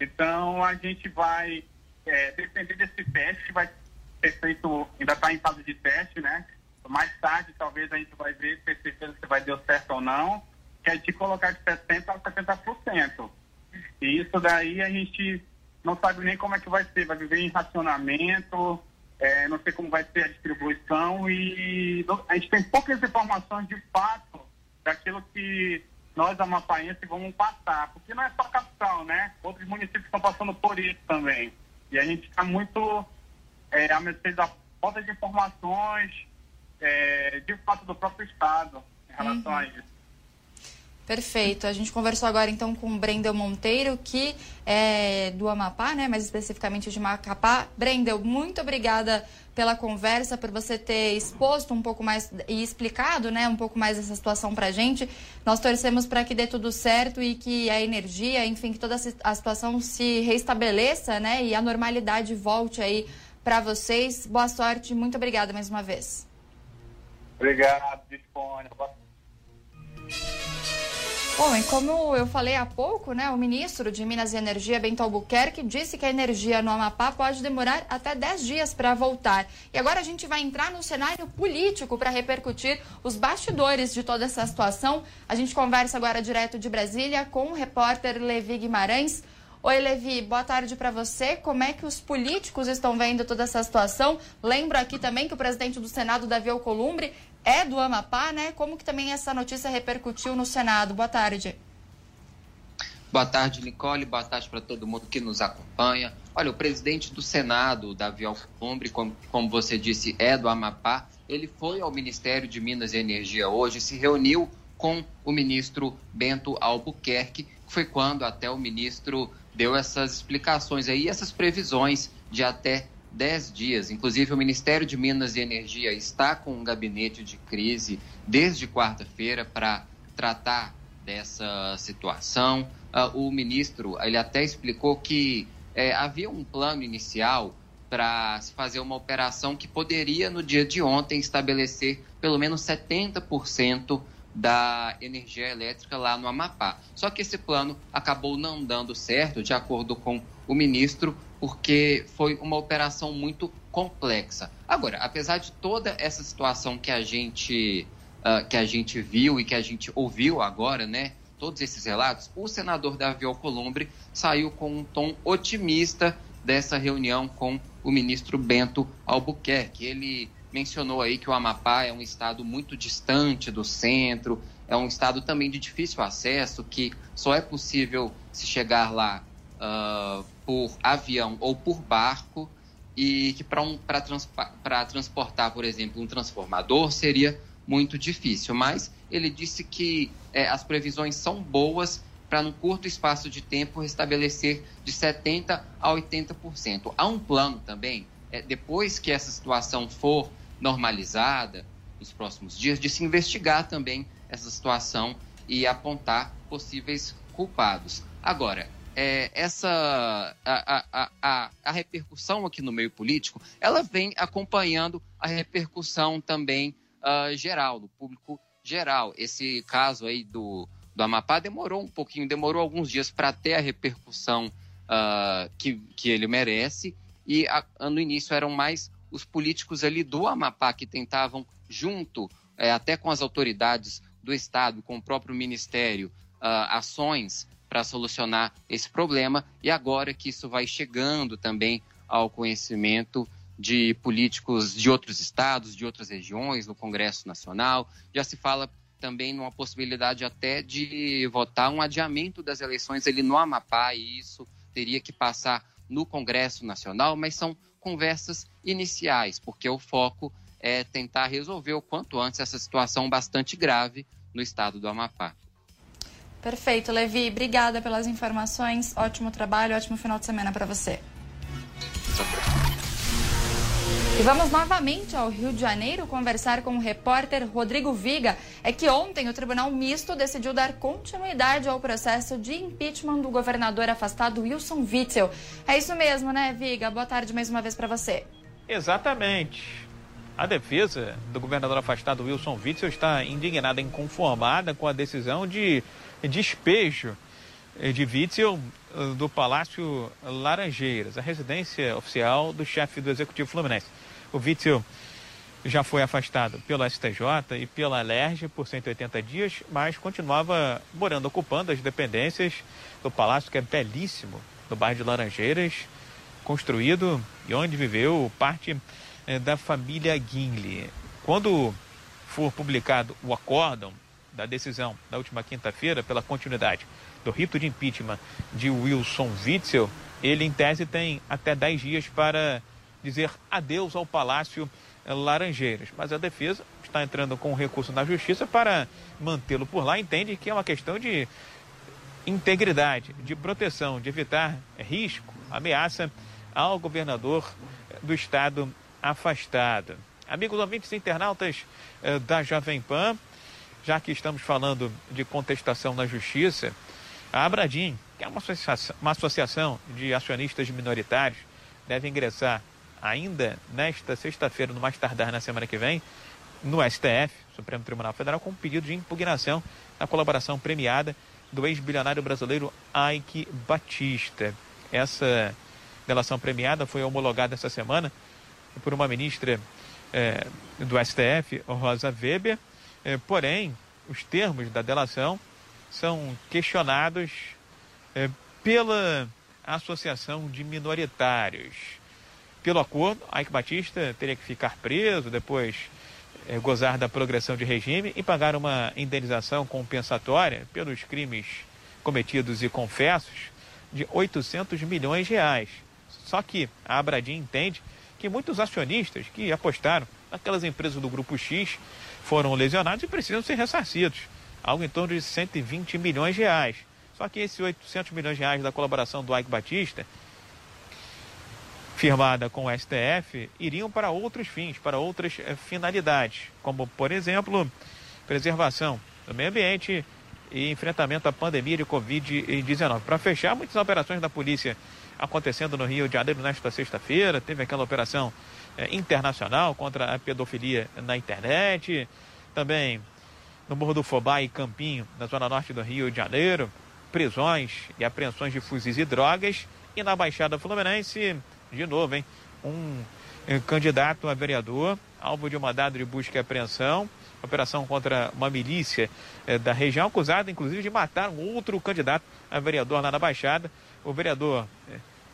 Então a gente vai é, depender desse teste, que vai ser feito, ainda está em fase de teste, né? Mais tarde talvez a gente vai ver, ter certeza se vai dar certo ou não que é de colocar de 60% a 70%. E isso daí a gente não sabe nem como é que vai ser, vai viver em racionamento, é, não sei como vai ser a distribuição e a gente tem poucas informações de fato daquilo que nós, amapaenses, vamos passar, porque não é só a capital, né? Outros municípios estão passando por isso também. E a gente está muito é, à mercê da falta de informações, é, de fato, do próprio Estado em relação uhum. a isso. Perfeito. A gente conversou agora então com Brendel Monteiro, que é do Amapá, né? Mais especificamente de Macapá. Brendel, muito obrigada pela conversa, por você ter exposto um pouco mais e explicado, né, um pouco mais essa situação para gente. Nós torcemos para que dê tudo certo e que a energia, enfim, que toda a situação se restabeleça, né, e a normalidade volte aí para vocês. Boa sorte, muito obrigada mais uma vez. Obrigado, dispone. Bom, e como eu falei há pouco, né, o ministro de Minas e Energia, Bento Albuquerque, disse que a energia no Amapá pode demorar até 10 dias para voltar. E agora a gente vai entrar no cenário político para repercutir os bastidores de toda essa situação. A gente conversa agora direto de Brasília com o repórter Levi Guimarães. Oi, Levi, boa tarde para você. Como é que os políticos estão vendo toda essa situação? Lembro aqui também que o presidente do Senado, Davi Alcolumbre, é do Amapá, né? Como que também essa notícia repercutiu no Senado? Boa tarde. Boa tarde, Nicole. Boa tarde para todo mundo que nos acompanha. Olha, o presidente do Senado, Davi Alcolumbre, como, como você disse, é do Amapá. Ele foi ao Ministério de Minas e Energia hoje, se reuniu com o ministro Bento Albuquerque, que foi quando até o ministro deu essas explicações aí, essas previsões de até 10 dias. Inclusive, o Ministério de Minas e Energia está com um gabinete de crise desde quarta-feira para tratar dessa situação. Uh, o ministro ele até explicou que é, havia um plano inicial para se fazer uma operação que poderia, no dia de ontem, estabelecer pelo menos 70% da energia elétrica lá no Amapá. Só que esse plano acabou não dando certo, de acordo com o ministro, porque foi uma operação muito complexa. Agora, apesar de toda essa situação que a gente uh, que a gente viu e que a gente ouviu agora, né? Todos esses relatos, o senador Davi Alcolumbre saiu com um tom otimista dessa reunião com o ministro Bento Albuquerque. Ele mencionou aí que o Amapá é um estado muito distante do centro, é um estado também de difícil acesso, que só é possível se chegar lá uh, por avião ou por barco e que para um, trans, transportar, por exemplo, um transformador seria muito difícil. Mas ele disse que é, as previsões são boas para, num curto espaço de tempo, restabelecer de 70% a 80%. Há um plano também, é, depois que essa situação for normalizada, nos próximos dias, de se investigar também essa situação e apontar possíveis culpados. Agora, é, essa a, a, a, a, repercussão aqui no meio político, ela vem acompanhando a repercussão também uh, geral, do público geral. Esse caso aí do, do Amapá demorou um pouquinho, demorou alguns dias para ter a repercussão uh, que, que ele merece. E a, no início eram mais os políticos ali do Amapá que tentavam, junto é, até com as autoridades do Estado, com o próprio Ministério, uh, ações para solucionar esse problema. E agora que isso vai chegando também ao conhecimento de políticos de outros estados, de outras regiões, no Congresso Nacional, já se fala também numa possibilidade até de votar um adiamento das eleições ali no Amapá, e isso teria que passar no Congresso Nacional, mas são conversas iniciais, porque o foco é tentar resolver o quanto antes essa situação bastante grave no estado do Amapá. Perfeito, Levi. Obrigada pelas informações. Ótimo trabalho, ótimo final de semana para você. E vamos novamente ao Rio de Janeiro conversar com o repórter Rodrigo Viga. É que ontem o Tribunal Misto decidiu dar continuidade ao processo de impeachment do governador afastado Wilson Witzel. É isso mesmo, né, Viga? Boa tarde mais uma vez para você. Exatamente. A defesa do governador afastado Wilson Witzel está indignada inconformada com a decisão de despejo de Witzel eh, do Palácio Laranjeiras, a residência oficial do chefe do Executivo Fluminense. O Witzel já foi afastado pelo STJ e pela LERJ por 180 dias, mas continuava morando, ocupando as dependências do palácio, que é belíssimo, no bairro de Laranjeiras, construído e onde viveu parte eh, da família Guinle. Quando for publicado o acórdão da decisão da última quinta-feira pela continuidade do rito de impeachment de Wilson Witzel, ele, em tese, tem até 10 dias para dizer adeus ao Palácio Laranjeiras. Mas a defesa está entrando com recurso na justiça para mantê-lo por lá. Entende que é uma questão de integridade, de proteção, de evitar risco, ameaça ao governador do estado afastado. Amigos ouvintes internautas eh, da Jovem Pan, já que estamos falando de contestação na justiça, a Abradim, que é uma associação, uma associação de acionistas minoritários, deve ingressar ainda nesta sexta-feira, no mais tardar na semana que vem, no STF, Supremo Tribunal Federal, com um pedido de impugnação na colaboração premiada do ex-bilionário brasileiro Ike Batista. Essa delação premiada foi homologada essa semana por uma ministra eh, do STF, Rosa Weber, eh, porém, os termos da delação são questionados eh, pela Associação de Minoritários. Pelo acordo, Ike Batista teria que ficar preso, depois eh, gozar da progressão de regime e pagar uma indenização compensatória pelos crimes cometidos e confessos de 800 milhões de reais. Só que a Abradim entende que muitos acionistas que apostaram naquelas empresas do Grupo X foram lesionados e precisam ser ressarcidos, algo em torno de 120 milhões de reais. Só que esses 800 milhões de reais da colaboração do Ike Batista, firmada com o STF, iriam para outros fins, para outras eh, finalidades, como, por exemplo, preservação do meio ambiente e enfrentamento à pandemia de Covid-19. Para fechar, muitas operações da polícia acontecendo no Rio de Janeiro nesta sexta-feira. Teve aquela operação internacional contra a pedofilia na internet. Também no Morro do Fobá e Campinho, na zona norte do Rio de Janeiro. Prisões e apreensões de fuzis e drogas. E na Baixada Fluminense, de novo, hein? Um eh, candidato a vereador, alvo de um mandado de busca e apreensão. Operação contra uma milícia eh, da região, acusada inclusive de matar um outro candidato a vereador lá na Baixada. O vereador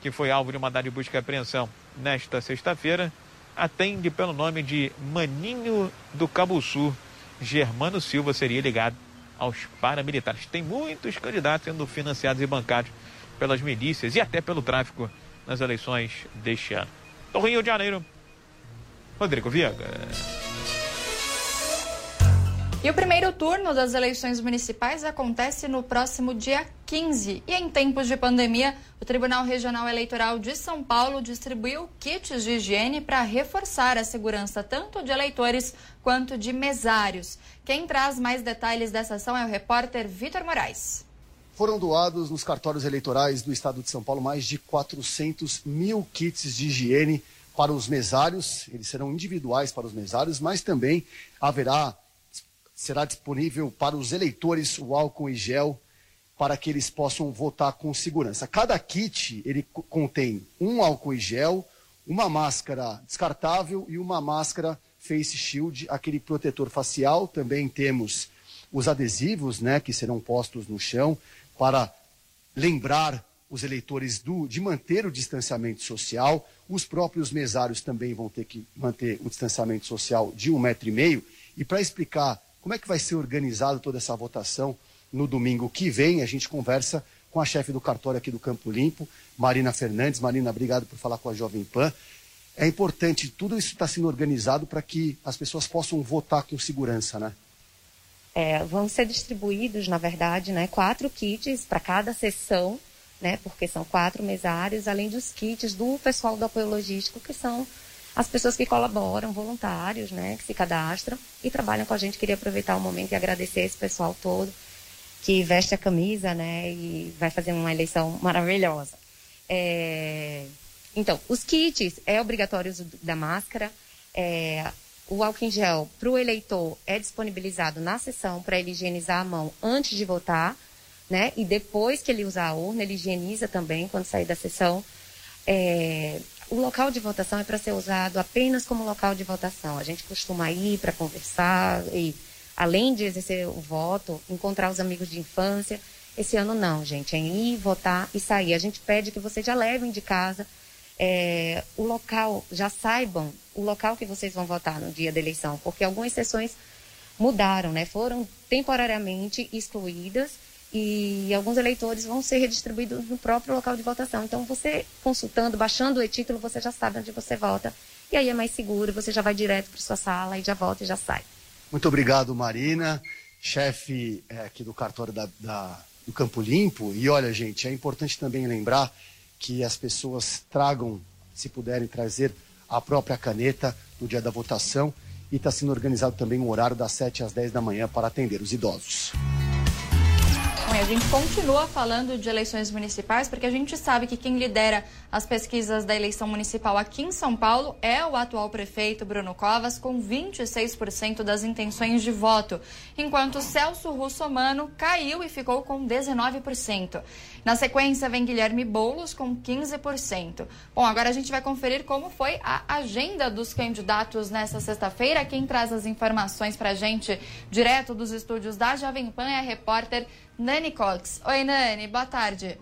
que foi alvo de uma mandado de busca e apreensão nesta sexta-feira, atende pelo nome de Maninho do Cabuçu. Germano Silva seria ligado aos paramilitares. Tem muitos candidatos sendo financiados e bancados pelas milícias e até pelo tráfico nas eleições deste ano. Do Rio de Janeiro, Rodrigo Viega. E o primeiro turno das eleições municipais acontece no próximo dia 15. E em tempos de pandemia, o Tribunal Regional Eleitoral de São Paulo distribuiu kits de higiene para reforçar a segurança tanto de eleitores quanto de mesários. Quem traz mais detalhes dessa ação é o repórter Vitor Moraes. foram doados nos cartórios eleitorais do estado de São Paulo mais de 400 mil kits de higiene para os mesários. Eles serão individuais para os mesários, mas também haverá, será disponível para os eleitores o álcool e gel para que eles possam votar com segurança. Cada kit ele contém um álcool e gel, uma máscara descartável e uma máscara face shield, aquele protetor facial. Também temos os adesivos, né, que serão postos no chão para lembrar os eleitores do, de manter o distanciamento social. Os próprios mesários também vão ter que manter o distanciamento social de um metro e meio. E para explicar como é que vai ser organizado toda essa votação no domingo que vem, a gente conversa com a chefe do cartório aqui do Campo Limpo, Marina Fernandes. Marina, obrigado por falar com a Jovem Pan. É importante, tudo isso está sendo organizado para que as pessoas possam votar com segurança, né? É, vão ser distribuídos, na verdade, né, quatro kits para cada sessão, né, porque são quatro mesários, além dos kits do pessoal do apoio logístico, que são as pessoas que colaboram, voluntários, né, que se cadastram e trabalham com a gente. Queria aproveitar o momento e agradecer esse pessoal todo que veste a camisa, né, e vai fazer uma eleição maravilhosa. É... Então, os kits é obrigatório da máscara, é, o álcool em gel para o eleitor é disponibilizado na sessão para ele higienizar a mão antes de votar, né? E depois que ele usar a urna, ele higieniza também quando sair da sessão. É, o local de votação é para ser usado apenas como local de votação. A gente costuma ir para conversar e, além de exercer o voto, encontrar os amigos de infância. Esse ano não, gente, é ir, votar e sair. A gente pede que vocês já levem de casa é, o local, já saibam o local que vocês vão votar no dia da eleição, porque algumas sessões mudaram, né? Foram temporariamente excluídas e alguns eleitores vão ser redistribuídos no próprio local de votação. Então, você consultando, baixando o e-título, você já sabe onde você vota. E aí é mais seguro, você já vai direto para sua sala e já volta e já sai. Muito obrigado, Marina, chefe é, aqui do cartório da, da, do Campo Limpo. E olha, gente, é importante também lembrar que as pessoas tragam, se puderem trazer, a própria caneta no dia da votação. E está sendo organizado também um horário das 7 às 10 da manhã para atender os idosos. A gente continua falando de eleições municipais, porque a gente sabe que quem lidera as pesquisas da eleição municipal aqui em São Paulo é o atual prefeito Bruno Covas, com 26% das intenções de voto, enquanto Celso Russomano caiu e ficou com 19%. Na sequência, vem Guilherme Boulos com 15%. Bom, agora a gente vai conferir como foi a agenda dos candidatos nessa sexta-feira. Quem traz as informações para a gente direto dos estúdios da Jovem Pan é a repórter Nani Cox. Oi, Nani, boa tarde.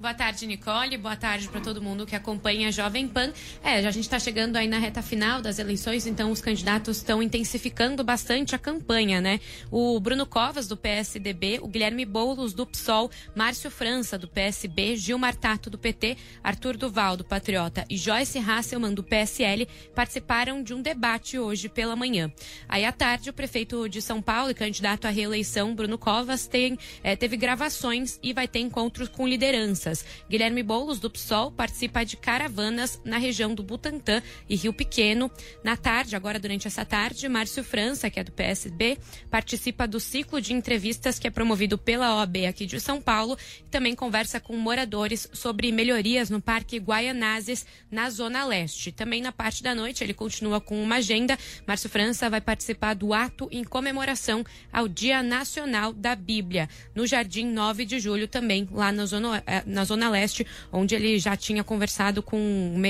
Boa tarde, Nicole. Boa tarde para todo mundo que acompanha a Jovem Pan. É, a gente está chegando aí na reta final das eleições, então os candidatos estão intensificando bastante a campanha, né? O Bruno Covas, do PSDB, o Guilherme Boulos, do PSOL, Márcio França, do PSB, Gilmar Tato, do PT, Arthur Duval, do Patriota e Joyce Hasselmann, do PSL, participaram de um debate hoje pela manhã. Aí à tarde, o prefeito de São Paulo e candidato à reeleição, Bruno Covas, tem, é, teve gravações e vai ter encontros com liderança Guilherme Boulos, do PSOL, participa de caravanas na região do Butantã e Rio Pequeno. Na tarde, agora durante essa tarde, Márcio França, que é do PSB, participa do ciclo de entrevistas que é promovido pela OAB aqui de São Paulo e também conversa com moradores sobre melhorias no Parque Guaianazes, na Zona Leste. Também na parte da noite, ele continua com uma agenda. Márcio França vai participar do ato em comemoração ao Dia Nacional da Bíblia, no Jardim 9 de Julho, também lá na Zona, eh, na Zona Leste, onde ele já tinha conversado com,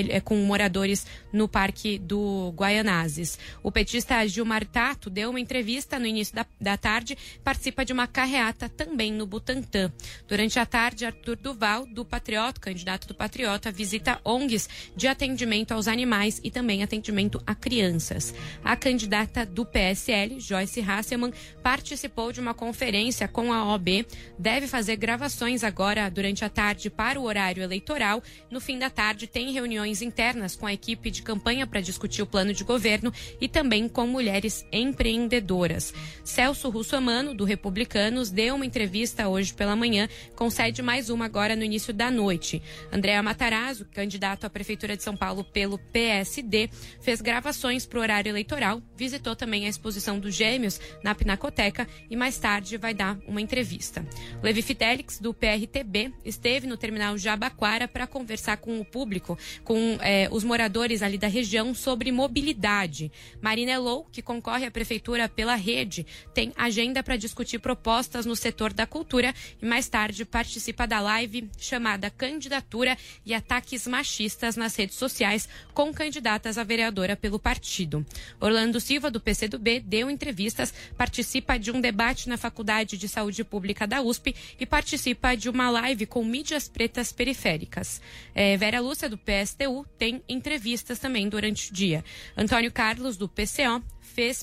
eh, com moradores no Parque do Guaianazes. O petista Gilmar Tato deu uma entrevista no início da, da tarde, participa de uma carreata também no Butantã. Durante a tarde, Arthur Duval, do Patriota, candidato do Patriota, visita ONGs de atendimento aos animais e também atendimento a crianças. A candidata do PSL, Joyce Hasselmann, participou de uma conferência com a OB, deve fazer gravações agora durante a tarde tarde para o horário eleitoral. No fim da tarde, tem reuniões internas com a equipe de campanha para discutir o plano de governo e também com mulheres empreendedoras. Celso Russomano, do Republicanos, deu uma entrevista hoje pela manhã, concede mais uma agora no início da noite. Andréa Matarazzo, candidato à Prefeitura de São Paulo pelo PSD, fez gravações para o horário eleitoral, visitou também a exposição dos Gêmeos na Pinacoteca e mais tarde vai dar uma entrevista. Levi Fidelix, do PRTB, esteve no terminal Jabaquara para conversar com o público, com eh, os moradores ali da região sobre mobilidade. Marina Elou, que concorre à prefeitura pela rede, tem agenda para discutir propostas no setor da cultura e mais tarde participa da live chamada Candidatura e Ataques Machistas nas redes sociais com candidatas a vereadora pelo partido. Orlando Silva, do PCdoB, deu entrevistas, participa de um debate na Faculdade de Saúde Pública da USP e participa de uma live com mídias pretas periféricas. É, Vera Lúcia, do PSTU, tem entrevistas também durante o dia. Antônio Carlos, do PCO, fez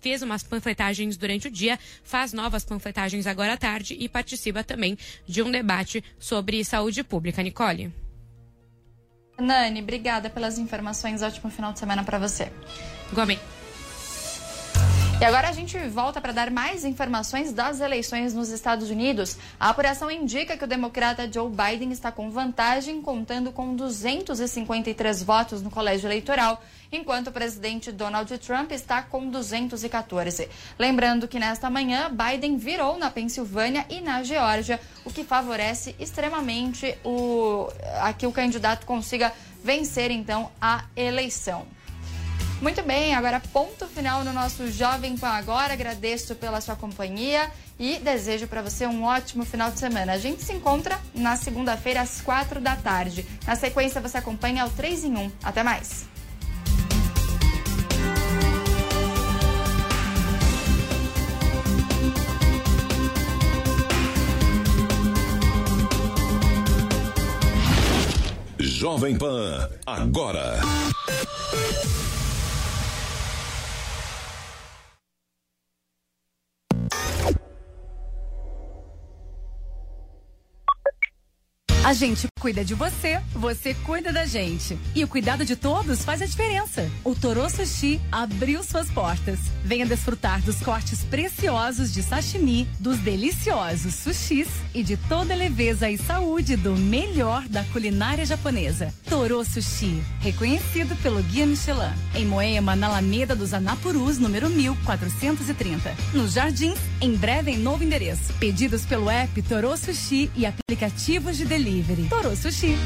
fez umas panfletagens durante o dia, faz novas panfletagens agora à tarde e participa também de um debate sobre saúde pública. Nicole. Nani, obrigada pelas informações. Ótimo final de semana para você. Igualmente. E agora a gente volta para dar mais informações das eleições nos Estados Unidos. A apuração indica que o democrata Joe Biden está com vantagem, contando com 253 votos no colégio eleitoral, enquanto o presidente Donald Trump está com 214. Lembrando que nesta manhã, Biden virou na Pensilvânia e na Geórgia, o que favorece extremamente o, a que o candidato consiga vencer, então, a eleição. Muito bem, agora ponto final no nosso Jovem Pan Agora. Agradeço pela sua companhia e desejo para você um ótimo final de semana. A gente se encontra na segunda-feira às quatro da tarde. Na sequência, você acompanha o 3 em 1. Até mais. Jovem Pan, agora. you A gente cuida de você, você cuida da gente. E o cuidado de todos faz a diferença. O Toro Sushi abriu suas portas. Venha desfrutar dos cortes preciosos de sashimi, dos deliciosos sushis e de toda a leveza e saúde do melhor da culinária japonesa. Toro Sushi, reconhecido pelo Guia Michelin. Em Moema, na Alameda dos Anapurus, número 1430. Nos Jardins, em breve em novo endereço. Pedidos pelo app Toro Sushi e aplicativos de delivery. Toro Sushi.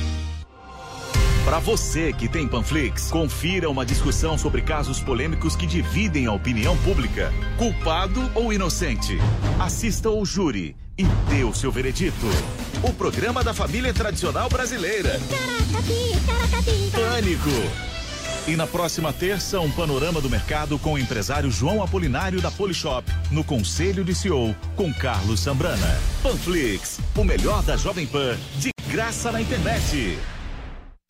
Para você que tem Panflix, confira uma discussão sobre casos polêmicos que dividem a opinião pública. Culpado ou inocente? Assista o júri e dê o seu veredito. O programa da família tradicional brasileira. Pânico. E na próxima terça, um panorama do mercado com o empresário João Apolinário da Polishop, no Conselho de CEO, com Carlos Sambrana. Panflix, o melhor da Jovem Pan, de graça na internet.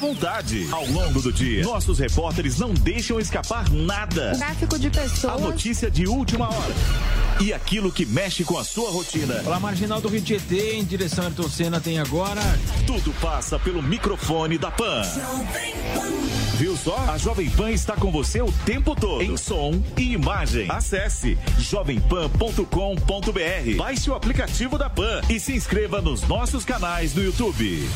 vontade. Ao longo do dia, nossos repórteres não deixam escapar nada. Tráfico de pessoas. A notícia de última hora. E aquilo que mexe com a sua rotina. Pela marginal do Rio Tietê, em direção a Ayrton Senna, tem agora. Tudo passa pelo microfone da Pan. Viu só? A Jovem Pan está com você o tempo todo. Em som e imagem. Acesse jovempan.com.br. Baixe o aplicativo da Pan e se inscreva nos nossos canais no YouTube.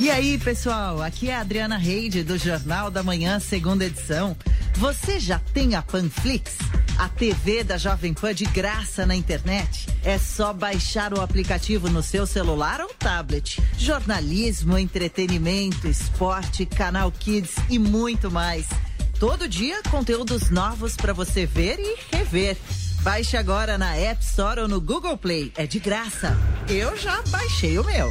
E aí, pessoal, aqui é a Adriana Reide do Jornal da Manhã, segunda edição. Você já tem a Panflix? A TV da Jovem Pan de graça na internet? É só baixar o aplicativo no seu celular ou tablet. Jornalismo, entretenimento, esporte, canal Kids e muito mais. Todo dia, conteúdos novos para você ver e rever. Baixe agora na App Store ou no Google Play. É de graça. Eu já baixei o meu.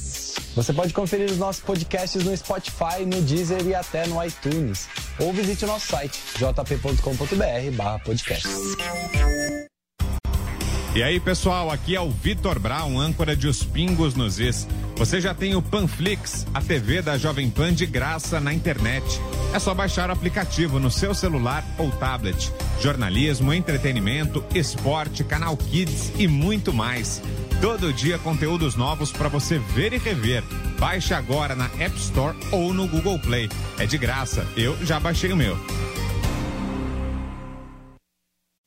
Você pode conferir os nossos podcasts no Spotify, no Deezer e até no iTunes. Ou visite o nosso site, jp.com.br podcast. E aí, pessoal, aqui é o Vitor Brown, âncora de Os Pingos nos Is. Você já tem o Panflix, a TV da Jovem Pan de graça na internet. É só baixar o aplicativo no seu celular ou tablet. Jornalismo, entretenimento, esporte, canal Kids e muito mais. Todo dia conteúdos novos para você ver e rever. Baixe agora na App Store ou no Google Play. É de graça. Eu já baixei o meu.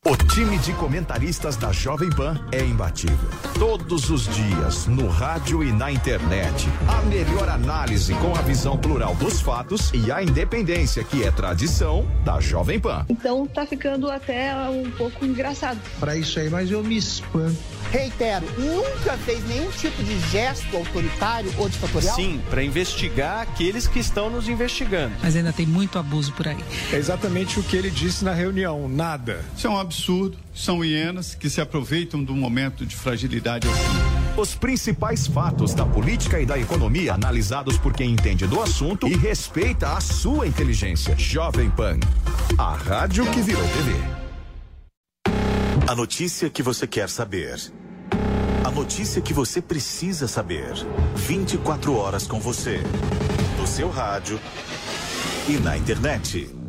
O time de comentaristas da Jovem Pan é imbatível. Todos os dias, no rádio e na internet. A melhor análise com a visão plural dos fatos e a independência que é tradição da Jovem Pan. Então tá ficando até um pouco engraçado. Para isso aí, mas eu me espanto. Reitero, nunca fez nenhum tipo de gesto autoritário ou ditatorial? Sim, para investigar aqueles que estão nos investigando. Mas ainda tem muito abuso por aí. É exatamente o que ele disse na reunião: nada. Isso é um absurdo. São hienas que se aproveitam do momento de fragilidade assim. Os principais fatos da política e da economia analisados por quem entende do assunto e respeita a sua inteligência. Jovem Pan, a rádio que virou TV. A notícia que você quer saber. Notícia que você precisa saber. 24 horas com você. No seu rádio e na internet.